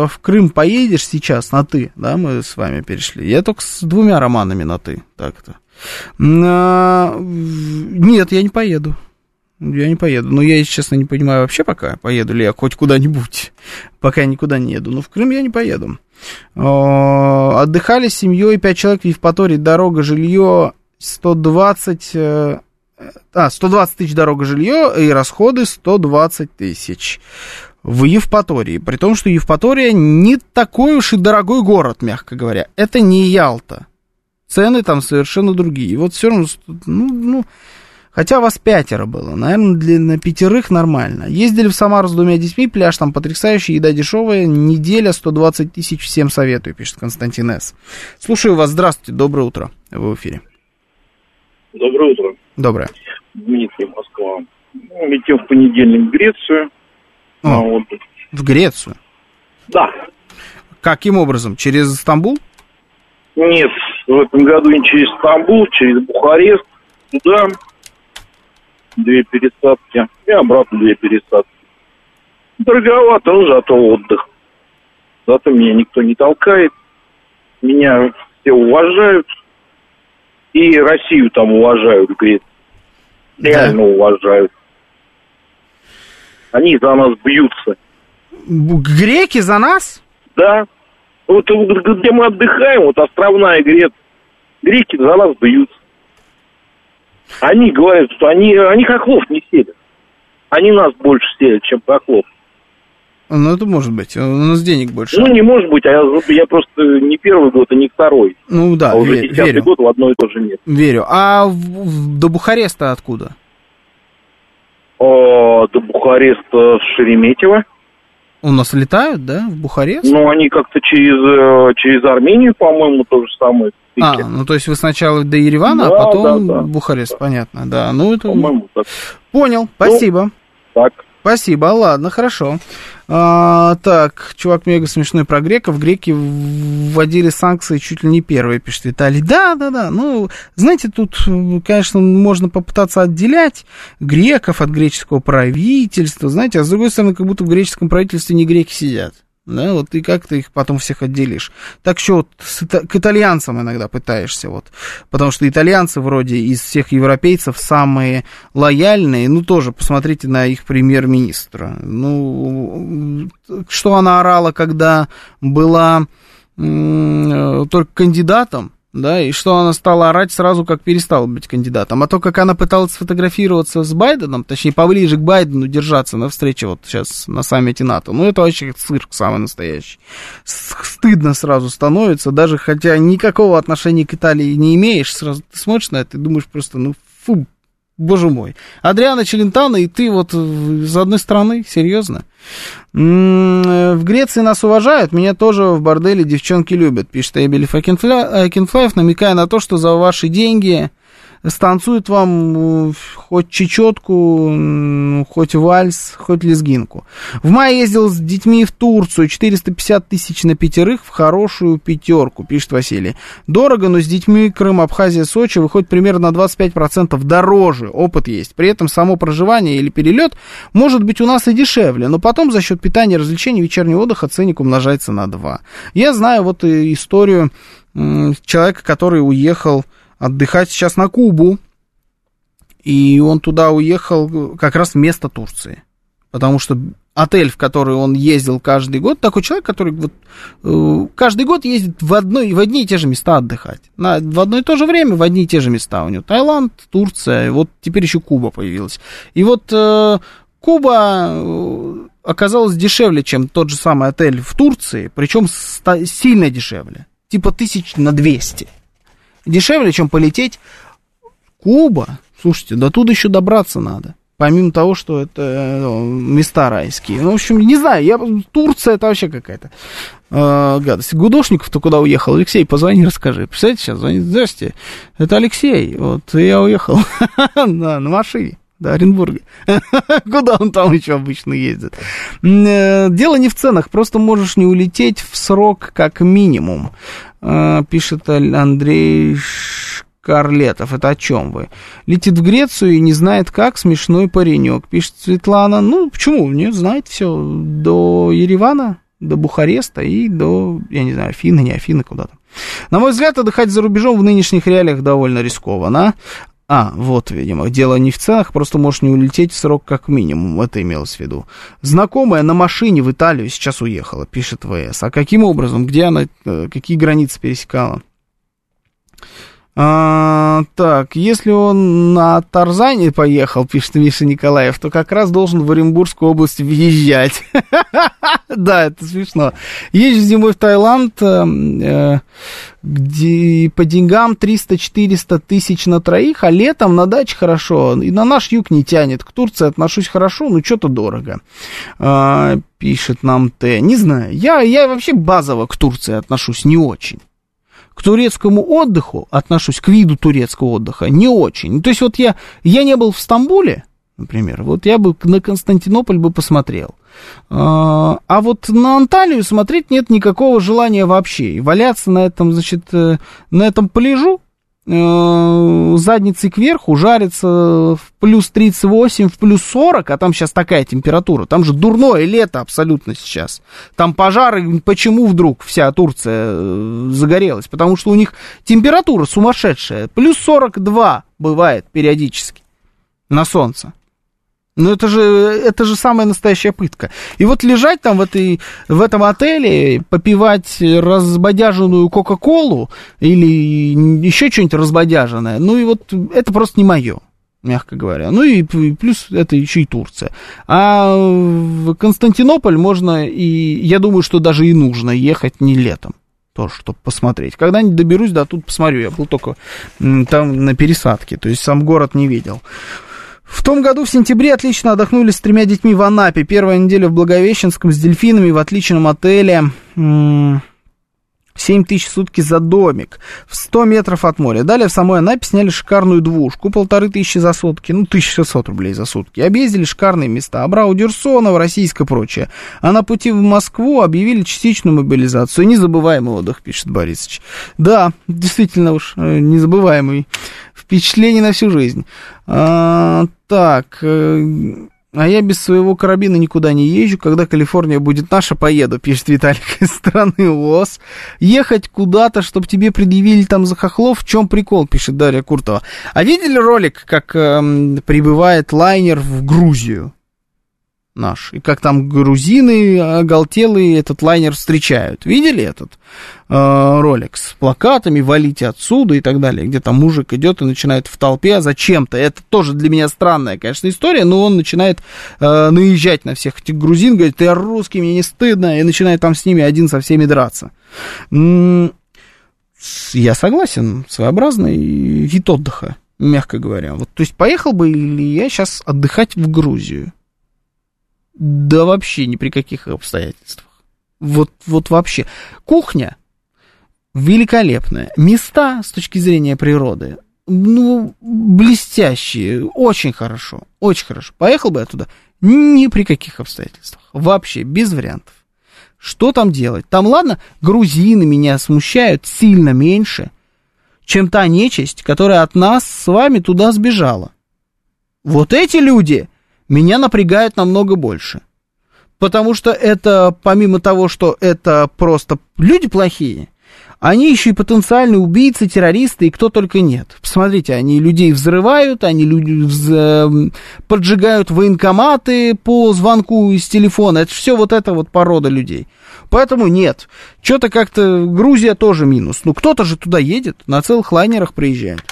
а в Крым поедешь сейчас на «ты»? Да, мы с вами перешли. Я только с двумя романами на «ты». Так-то. А, Нет, я не поеду. Я не поеду. Но я, если честно, не понимаю вообще пока, поеду ли я хоть куда-нибудь. Пока я никуда не еду. Но в Крым я не поеду. О, Отдыхали с семьей, пять человек в Евпатории, дорога, жилье 120... э, А, 120 тысяч дорога, жилье и расходы 120 тысяч в Евпатории. При том, что Евпатория не такой уж и дорогой город, мягко говоря. Это не Ялта. Цены там совершенно другие. И вот все равно, ну, ну, Хотя вас пятеро было, наверное, для на пятерых нормально. Ездили в Самару с двумя детьми, пляж там потрясающий, еда дешевая, неделя 120 тысяч, всем советую, пишет Константин С. Слушаю вас, здравствуйте, доброе утро, вы в эфире. Доброе утро. Доброе. Дмитрий, Москва. Ну, летел в понедельник в Грецию. на отдых. В Грецию? Да. Каким образом? Через Стамбул? Нет, в этом году не через Стамбул, через Бухарест, туда. Две пересадки. И обратно две пересадки. Дороговато, но зато отдых. Зато меня никто не толкает. Меня все уважают. И Россию там уважают, говорит. Реально уважают. Они за нас бьются. Греки за нас? Да. Вот, где мы отдыхаем, вот островная Грет, греки за нас бьются. Они говорят, что они, они хохлов не селят. Они нас больше селят, чем хохлов. Ну, это может быть, у нас денег больше. Ну, не может быть, а я, я просто не первый год, а не второй. Ну да, а уже ве- верю. год в одно и то же нет. Верю. А в- в- до Бухареста откуда? О, до Бухареста Шереметьево. У нас летают, да, в Бухарест? Ну, они как-то через, э, через Армению, по-моему, то же самое. А, ну то есть вы сначала до Еревана, Да, а потом да, да. Бухарест, понятно, да. Ну это По-моему, так. Понял, спасибо. Ну, так. Спасибо, ладно, хорошо. А, так, чувак мега смешной про греков. Греки вводили санкции чуть ли не первые, пишет Виталий. Да, да, да. Ну, знаете, тут, конечно, можно попытаться отделять греков от греческого правительства. Знаете, а с другой стороны, как будто в греческом правительстве не греки сидят да, вот и как ты их потом всех отделишь. Так что вот с, к итальянцам иногда пытаешься, вот, потому что итальянцы вроде из всех европейцев самые лояльные, ну, тоже посмотрите на их премьер-министра. Ну, что она орала, когда была м- только кандидатом, да, и что она стала орать сразу, как перестала быть кандидатом. А то, как она пыталась сфотографироваться с Байденом, точнее, поближе к Байдену держаться на встрече вот сейчас на саммите НАТО, ну, это вообще цирк самый настоящий. Стыдно сразу становится, даже хотя никакого отношения к Италии не имеешь, сразу ты смотришь на это и думаешь просто, ну, фу, Боже мой. Адриана Челентано, и ты вот из одной страны? Серьезно? В Греции нас уважают, меня тоже в борделе девчонки любят, пишет Эбелев Акинфлаев, намекая на то, что за ваши деньги станцует вам э, хоть чечетку, хоть вальс, хоть лезгинку. В мае ездил с детьми в Турцию, 450 тысяч на пятерых в хорошую пятерку, пишет Василий. Дорого, но с детьми Крым, Абхазия, Сочи выходит примерно на 25% дороже, опыт есть. При этом само проживание или перелет может быть у нас и дешевле, но потом за счет питания, развлечений, вечернего отдыха ценник умножается на 2. Я знаю вот историю человека, который уехал отдыхать сейчас на Кубу. И он туда уехал как раз вместо Турции. Потому что отель, в который он ездил каждый год, такой человек, который вот, э, каждый год ездит в, одной, в одни и те же места отдыхать. На, в одно и то же время в одни и те же места у него. Таиланд, Турция, вот теперь еще Куба появилась. И вот э, Куба э, оказалась дешевле, чем тот же самый отель в Турции, причем сильно дешевле. Типа тысяч на 200 дешевле, чем полететь Куба. Слушайте, до туда еще добраться надо. Помимо того, что это э, места райские. Ну, в общем, не знаю, я, Турция это вообще какая-то э, гадость. Гудошников-то куда уехал? Алексей, позвони, расскажи. Представляете, сейчас звонит. Здрасте, это Алексей. Вот я уехал на, машине до Оренбурга. Куда он там еще обычно ездит? Э, дело не в ценах, просто можешь не улететь в срок как минимум. Э, пишет Андрей Карлетов. Это о чем вы? Летит в Грецию и не знает как, смешной паренек. Пишет Светлана. Ну, почему? Не знает все. До Еревана, до Бухареста и до, я не знаю, Афины, не Афины, куда-то. На мой взгляд, отдыхать за рубежом в нынешних реалиях довольно рискованно. А, вот, видимо, дело не в ценах, просто можешь не улететь срок как минимум, это имелось в виду. Знакомая на машине в Италию сейчас уехала, пишет ВС. А каким образом, где она, э, какие границы пересекала? А, так, если он на Тарзане поехал, пишет Миша Николаев, то как раз должен в Оренбургскую область въезжать. Да, это смешно. Езжу зимой в Таиланд, э, э, где по деньгам 300-400 тысяч на троих, а летом на даче хорошо. И на наш юг не тянет. К Турции отношусь хорошо, но что-то дорого. А, пишет нам Т. Не знаю, я, я вообще базово к Турции отношусь не очень к турецкому отдыху отношусь, к виду турецкого отдыха, не очень. То есть вот я, я не был в Стамбуле, например, вот я бы на Константинополь бы посмотрел. А, а вот на Анталию смотреть нет никакого желания вообще. И валяться на этом, значит, э, на этом пляжу, задницей кверху жарится в плюс 38, в плюс 40, а там сейчас такая температура. Там же дурное лето абсолютно сейчас. Там пожары, почему вдруг вся Турция э, загорелась? Потому что у них температура сумасшедшая. Плюс 42 бывает периодически на солнце. Ну, это же, это же самая настоящая пытка. И вот лежать там в, этой, в этом отеле, попивать разбодяженную Кока-Колу или еще что-нибудь разбодяженное, ну и вот это просто не мое мягко говоря. Ну и плюс это еще и Турция. А в Константинополь можно и, я думаю, что даже и нужно ехать не летом тоже, чтобы посмотреть. Когда-нибудь доберусь, да, тут посмотрю. Я был только там на пересадке, то есть сам город не видел. В том году в сентябре отлично отдохнули с тремя детьми в Анапе. Первая неделя в Благовещенском с дельфинами в отличном отеле. 7 тысяч сутки за домик в 100 метров от моря. Далее в самой Анапе сняли шикарную двушку, полторы тысячи за сутки, ну, 1600 рублей за сутки. Объездили шикарные места, Абрау Дюрсо, Новороссийск и прочее. А на пути в Москву объявили частичную мобилизацию. Незабываемый отдых, пишет Борисович. Да, действительно уж, э, незабываемый. Впечатление на всю жизнь. А, так, э, а я без своего карабина никуда не езжу. Когда Калифорния будет наша, поеду, пишет Виталик из страны ОС. Ехать куда-то, чтобы тебе предъявили там за хохлов, в чем прикол, пишет Дарья Куртова. А видели ролик, как эм, прибывает лайнер в Грузию? Наш. И как там грузины оголтелые этот лайнер встречают. Видели этот э, ролик с плакатами «Валите отсюда» и так далее, где там мужик идет и начинает в толпе зачем-то. Это тоже для меня странная, конечно, история, но он начинает э, наезжать на всех этих грузин, говорит, ты русский, мне не стыдно, и начинает там с ними один со всеми драться. Я согласен, своеобразный вид отдыха, мягко говоря. Вот, то есть поехал бы ли я сейчас отдыхать в Грузию? Да вообще ни при каких обстоятельствах. Вот, вот вообще. Кухня великолепная. Места с точки зрения природы, ну, блестящие. Очень хорошо. Очень хорошо. Поехал бы я туда? Ни при каких обстоятельствах. Вообще, без вариантов. Что там делать? Там, ладно, грузины меня смущают сильно меньше, чем та нечисть, которая от нас с вами туда сбежала. Вот эти люди меня напрягают намного больше. Потому что это, помимо того, что это просто люди плохие, они еще и потенциальные убийцы, террористы и кто только нет. Посмотрите, они людей взрывают, они люди вз... Эм, поджигают военкоматы по звонку из телефона. Это все вот эта вот порода людей. Поэтому нет. Что-то как-то Грузия тоже минус. Ну, кто-то же туда едет, на целых лайнерах приезжает.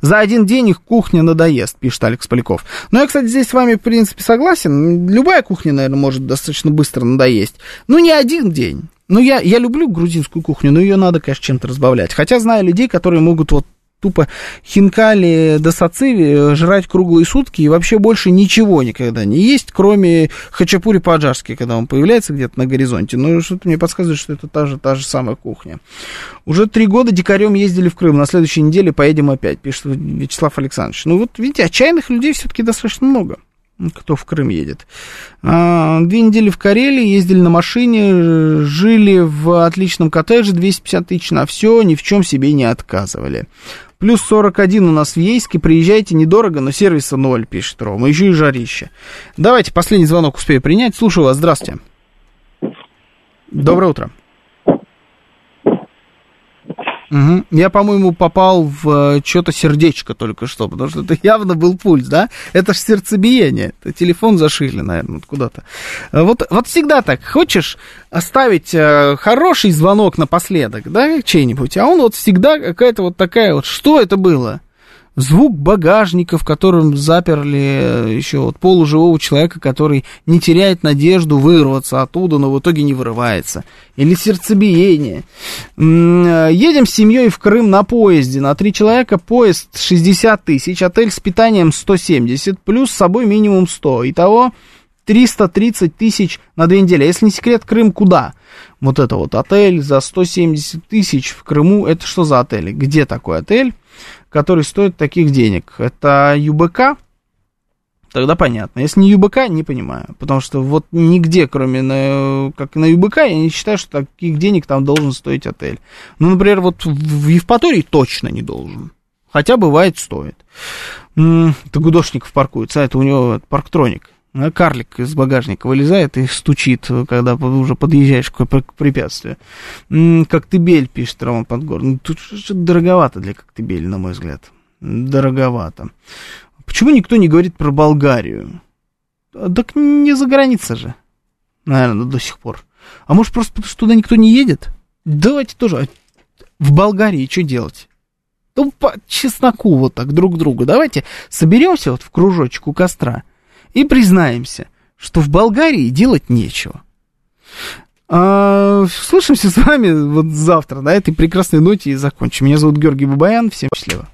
За один день их кухня надоест, пишет Алекс Поляков. Но я, кстати, здесь с вами, в принципе, согласен. Любая кухня, наверное, может достаточно быстро надоесть. Ну, не один день. Ну, я, я люблю грузинскую кухню, но ее надо, конечно, чем-то разбавлять. Хотя знаю людей, которые могут вот тупо хинкали до сациви жрать круглые сутки и вообще больше ничего никогда не есть, кроме хачапури по-аджарски, когда он появляется где-то на горизонте. Ну, что-то мне подсказывает, что это та же, та же самая кухня. Уже три года дикарем ездили в Крым, на следующей неделе поедем опять, пишет Вячеслав Александрович. Ну, вот, видите, отчаянных людей все-таки достаточно много кто в Крым едет. А, две недели в Карелии, ездили на машине, жили в отличном коттедже, 250 тысяч на все, ни в чем себе не отказывали. Плюс 41 у нас в Ейске. Приезжайте недорого, но сервиса ноль, пишет Рома. Еще и жарище. Давайте последний звонок успею принять. Слушаю вас. Здравствуйте. Доброе утро. Угу. Я, по-моему, попал в э, что-то сердечко только что, потому что это явно был пульс, да? Это же сердцебиение. Это телефон зашили, наверное, куда-то. Э, вот, вот всегда так. Хочешь оставить э, хороший звонок напоследок, да, чей-нибудь, а он вот всегда какая-то вот такая вот, что это было? Звук багажника, в котором заперли э, еще вот полуживого человека, который не теряет надежду вырваться оттуда, но в итоге не вырывается. Или сердцебиение. Э, едем с семьей в Крым на поезде. На три человека поезд 60 тысяч, отель с питанием 170, плюс с собой минимум 100. Итого 330 тысяч на две недели. Если не секрет, Крым куда? Вот это вот отель за 170 тысяч в Крыму. Это что за отель? Где такой отель? Который стоит таких денег. Это ЮБК, тогда понятно. Если не ЮБК, не понимаю. Потому что вот нигде, кроме на, как на ЮБК, я не считаю, что таких денег там должен стоить отель. Ну, например, вот в Евпатории точно не должен. Хотя бывает стоит. Это Гудошников паркуется, а это у него парктроник. А карлик из багажника вылезает и стучит, когда уже подъезжаешь к препятствию. Коктебель, пишет Роман Подгор. Ну, тут что-то дороговато для Коктебеля, на мой взгляд. Дороговато. Почему никто не говорит про Болгарию? Так не за граница же, наверное, до сих пор. А может, просто потому что туда никто не едет? Давайте тоже. В Болгарии что делать? Ну, по чесноку вот так друг другу. Давайте соберемся вот в кружочек у костра и признаемся, что в Болгарии делать нечего. А, слышимся с вами вот завтра на этой прекрасной ноте и закончим. Меня зовут Георгий Бабаян. Всем счастливо.